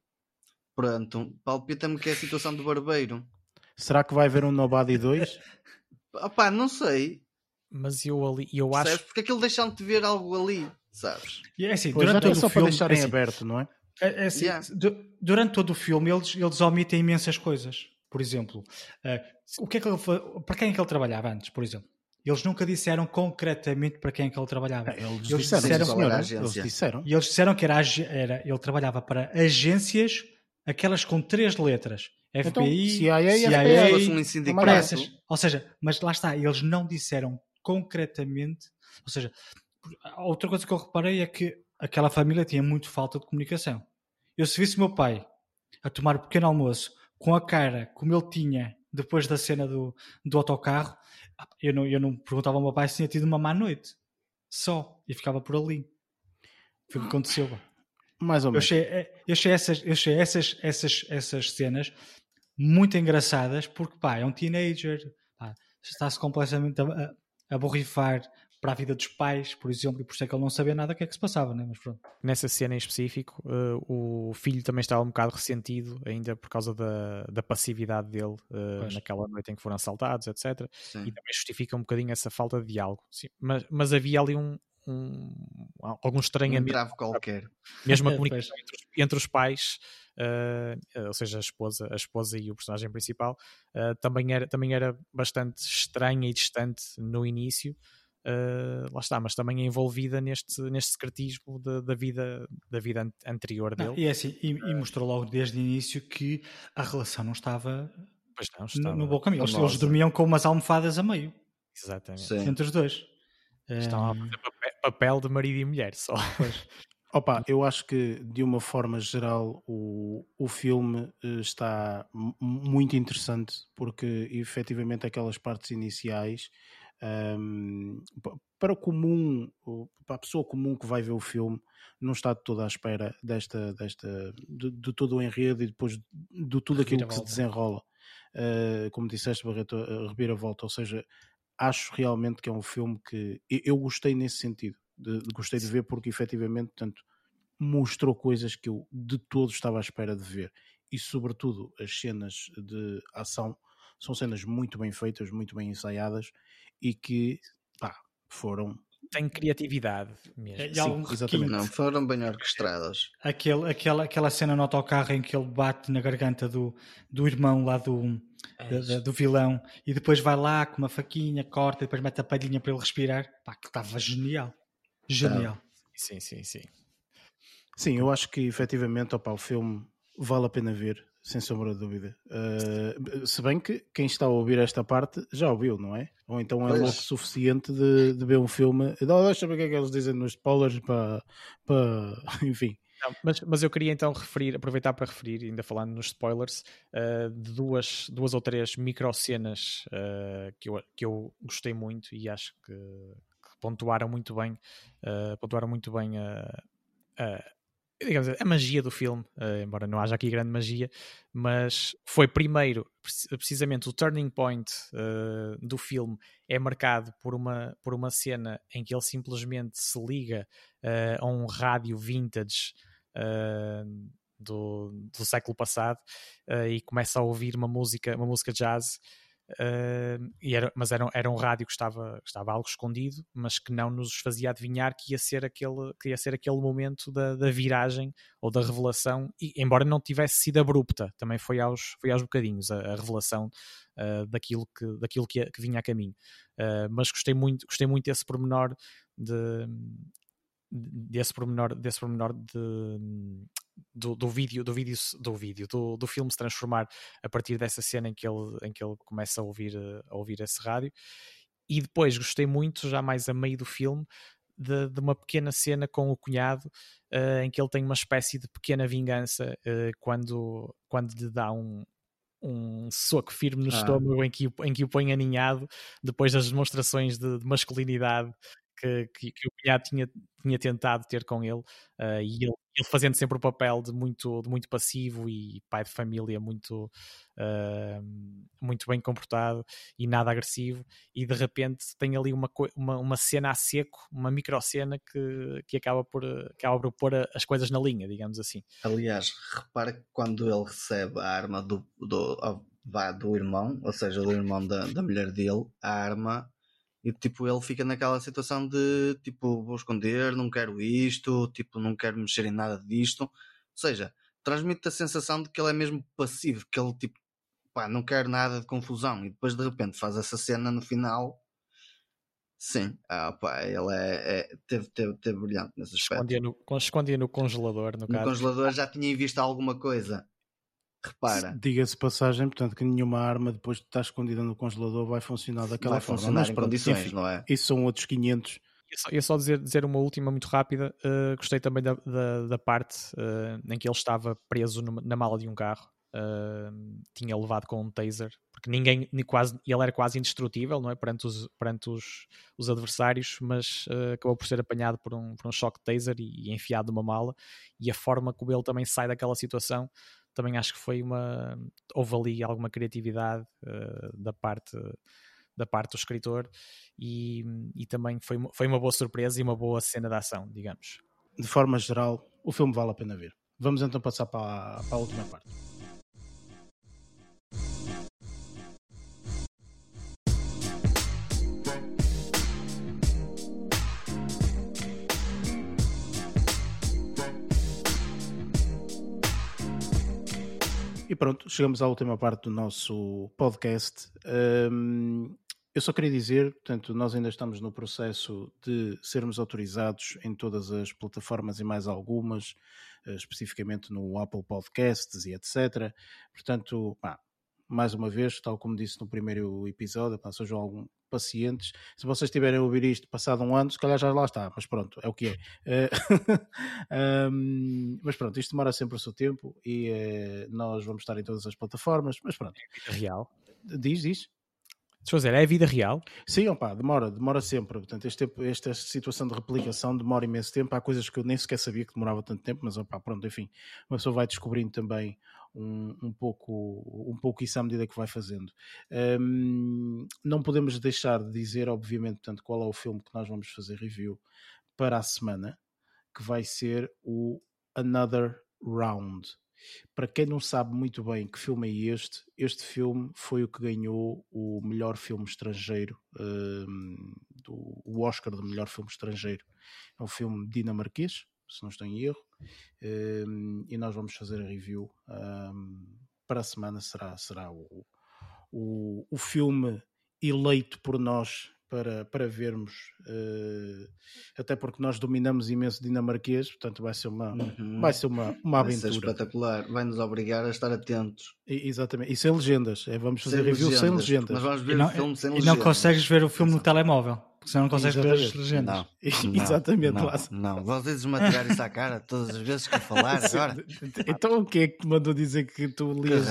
Pronto, palpita-me que é a situação do barbeiro. Será que vai haver um Nobody 2? Opá, não sei. Mas eu ali, eu acho. Sabes? Porque aquilo deixam de ver algo ali, sabes? E é assim, durante todo é só o filme, para deixarem é assim, aberto, não é? É, é assim, yeah. durante todo o filme eles, eles omitem imensas coisas. Por exemplo, uh, o que é que ele, para quem é que ele trabalhava antes, por exemplo? Eles nunca disseram concretamente para quem é que ele trabalhava. Eles, eles disseram, disseram, senhora, eles disseram. E eles disseram que era, era, ele trabalhava para agências, aquelas com três letras. FBI, então, CIA, CIA, um sindicato. Ou seja, mas lá está, eles não disseram concretamente. Ou seja, outra coisa que eu reparei é que aquela família tinha muito falta de comunicação. Eu se visse meu pai a tomar um pequeno almoço com a cara como ele tinha depois da cena do, do autocarro, eu não, eu não perguntava ao meu pai se tinha tido uma má noite. Só. E ficava por ali. Foi o que aconteceu. Mais ou menos. Eu achei, eh, eu achei, essas, eu achei essas, essas, essas cenas muito engraçadas porque, pá, é um teenager, está-se completamente a, a borrifar para a vida dos pais, por exemplo, e por isso é que ele não sabia nada o que é que se passava, né? mas pronto. Nessa cena em específico, uh, o filho também estava um bocado ressentido, ainda por causa da, da passividade dele uh, naquela noite em que foram assaltados, etc. Sim. E também justifica um bocadinho essa falta de diálogo. Sim, mas, mas havia ali um, um, algum estranhamento. Um qualquer. Mesmo a comunicação entre, entre, os pais, uh, ou seja, a esposa, a esposa e o personagem principal, uh, também, era, também era bastante estranha e distante no início. Uh, lá está, mas também é envolvida neste, neste secretismo de, da, vida, da vida anterior dele. Não, e, é assim, e, e, mostrou logo desde o início que a relação não estava, não, estava no, no bom caminho. Eles, eles, dormiam com umas almofadas a meio. Exatamente. Sim. Entre os dois. Estão a fazer papel, papel de marido e mulher só. Opa, eu acho que de uma forma geral o, o filme eh, está muito interessante porque efetivamente aquelas partes iniciais um, para o comum, para a pessoa comum que vai ver o filme, não está de toda à espera desta, desta de, de todo o enredo e depois de tudo aquilo que se desenrola. Uh, como disseste, Barreto, a reviravolta, ou seja, acho realmente que é um filme que eu gostei nesse sentido, de, de, gostei de ver porque efetivamente tanto mostrou coisas que eu de todo estava à espera de ver. E sobretudo as cenas de ação são cenas muito bem feitas, muito bem ensaiadas e que pá, foram tem criatividade mesmo. É, Sim, exatamente. Não, foram bem orquestradas. Aquele, aquela, aquela cena no autocarro em que ele bate na garganta do, do irmão lá do, é do vilão e depois vai lá com uma faquinha, corta e depois mete a palhinha para ele respirar. Pá, que estava genial. Genial. Sim, sim, sim. Sim, eu acho que efetivamente opa, o filme vale a pena ver sem sombra de dúvida. Uh, se bem que quem está a ouvir esta parte já ouviu, não é? Ou então é louco suficiente de, de ver um filme. Deixa ver o que é que eles dizem nos spoilers para. para enfim. Não, mas, mas eu queria então referir, aproveitar para referir, ainda falando nos spoilers, uh, de duas, duas ou três micro cenas uh, que, eu, que eu gostei muito e acho que, que pontuaram muito bem, uh, pontuaram muito bem a, digamos, a magia do filme, uh, embora não haja aqui grande magia, mas foi primeiro, precisamente o turning point uh, do filme é marcado por uma, por uma cena em que ele simplesmente se liga uh, a um rádio vintage do, do século passado e começa a ouvir uma música, uma música jazz Uh, era, mas era, era um rádio que estava, estava algo escondido, mas que não nos fazia adivinhar que ia ser aquele, que ia ser aquele momento da, da viragem ou da revelação, e embora não tivesse sido abrupta, também foi aos, foi aos bocadinhos a, a revelação uh, daquilo, que, daquilo que, que vinha a caminho. Uh, mas gostei muito, gostei muito desse pormenor de, desse pormenor, desse pormenor de, do, do vídeo, do vídeo, do vídeo, do, do filme se transformar a partir dessa cena em que ele, em que ele começa a ouvir, a ouvir esse rádio. E depois gostei muito, já mais a meio do filme, de, de uma pequena cena com o cunhado uh, em que ele tem uma espécie de pequena vingança uh, quando, quando lhe dá um, um soco firme no ah. estômago em que, em que o põe aninhado depois das demonstrações de, de masculinidade que, que, que, o cunhado tinha, tinha tentado ter com ele uh, e ele, ele, fazendo sempre o papel de muito, de muito passivo e pai de família muito, uh, muito bem comportado e nada agressivo e de repente tem ali uma, uma, uma cena a seco, uma micro cena que, que acaba, por, acaba por pôr as coisas na linha, digamos assim. Aliás, repara que quando ele recebe a arma do, do, do, irmão, ou seja, do irmão da, da mulher dele, a arma e tipo, ele fica naquela situação de tipo, vou esconder, não quero isto, tipo, não quero mexer em nada disto. Ou seja, transmite a sensação de que ele é mesmo passivo, que ele tipo, pá, não quer nada de confusão. E depois de repente faz essa cena no final. Sim, ah, pá, ele é, é teve, teve, teve brilhante nesse aspecto. Escondia no, escondia no congelador, no, no caso. congelador já tinha visto alguma coisa Repara. Diga-se passagem, portanto, que nenhuma arma depois de estar escondida no congelador vai funcionar daquela vai forma. Funcionar Mas, em condições, enfim, não é? Isso são outros 500. Ia só, dizer, dizer uma última muito rápida. Uh, gostei também da, da, da parte uh, em que ele estava preso numa, na mala de um carro. uh, tinha levado com um taser, porque ninguém, quase, ele era quase indestrutível, não é? Perante os, perante os, os adversários, mas uh, acabou por ser apanhado por um, por um choque taser e, e enfiado numa mala. E a forma como ele também sai daquela situação também acho que foi uma. Houve ali alguma criatividade uh, da parte da parte do escritor e, e também foi, foi uma boa surpresa e uma boa cena de ação, digamos. De forma geral, o filme vale a pena ver. Vamos então passar para para a última parte. E pronto, chegamos à última parte do nosso podcast. Um, eu só queria dizer, portanto, nós ainda estamos no processo de sermos autorizados em todas as plataformas e mais algumas, uh, especificamente no Apple Podcasts e etc. Portanto, pá, mais uma vez, tal como disse no primeiro episódio, pá, sejam algum, pacientes. Se vocês tiverem a ouvir isto passado um ano, se calhar já lá está, mas pronto, é o que é. um, mas pronto, isto demora sempre o seu tempo e uh, nós vamos estar em todas as plataformas, mas pronto. É real. Diz, diz. Deixa eu dizer, é a vida real? Sim, opa, demora, demora sempre. Portanto, este tempo, esta situação de replicação demora imenso tempo. Há coisas que eu nem sequer sabia que demorava tanto tempo, mas opa, pronto, enfim, uma pessoa vai descobrindo também um, um, pouco, um pouco isso à medida que vai fazendo. Um, não podemos deixar de dizer, obviamente, portanto, qual é o filme que nós vamos fazer review para a semana, que vai ser o Another Round. Para quem não sabe muito bem que filme é este, este filme foi o que ganhou o melhor filme estrangeiro, um, do, o Oscar do melhor filme estrangeiro. É um filme dinamarquês, se não estou em erro, um, e nós vamos fazer a review um, para a semana. Será, será o, o, o filme eleito por nós para, para vermos, uh, até porque nós dominamos imenso dinamarquês, portanto vai ser uma, uhum. vai ser uma, uma vai aventura. Ser espetacular, vai nos obrigar a estar atentos. E, exatamente, e sem legendas, é, vamos fazer sem review legendas. sem legendas. Mas vamos ver e não, o filme sem legendas. E não consegues ver o filme no telemóvel. Senão não consegues ver as legendas. Não, não, Exatamente, não, lá. Não, vocês tirar isso à cara todas as vezes que falar agora. Então o que é que te mandou dizer que tu lias,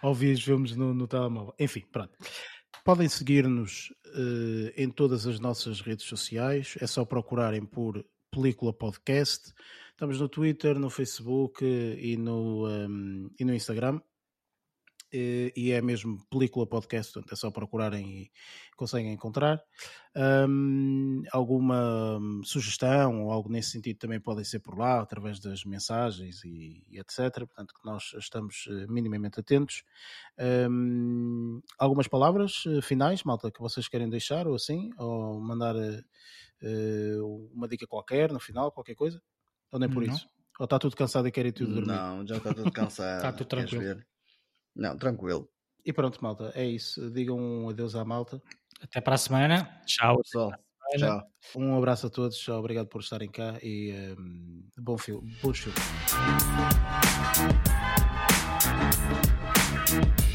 ouvias filmes no, no telemóvel? Enfim, pronto. Podem seguir-nos uh, em todas as nossas redes sociais, é só procurarem por Película Podcast. Estamos no Twitter, no Facebook e no, um, e no Instagram. E, e é mesmo Película Podcast, portanto é só procurarem e conseguem encontrar. Um, alguma hum, sugestão ou algo nesse sentido também podem ser por lá, através das mensagens e, e etc. Portanto, que nós estamos uh, minimamente atentos. Um, algumas palavras uh, finais, malta, que vocês querem deixar ou assim, ou mandar uh, uma dica qualquer no final, qualquer coisa? Ou nem por Não. isso? Ou está tudo cansado e querem tudo dormir? Não, já está tudo cansado. está tudo tranquilo. Não, tranquilo. E pronto, malta, é isso. Digam um adeus à malta. Até para a semana. Tchau, pessoal. Tchau. Um abraço a todos, obrigado por estarem cá e um, bom filme, bons filmes. Thank you.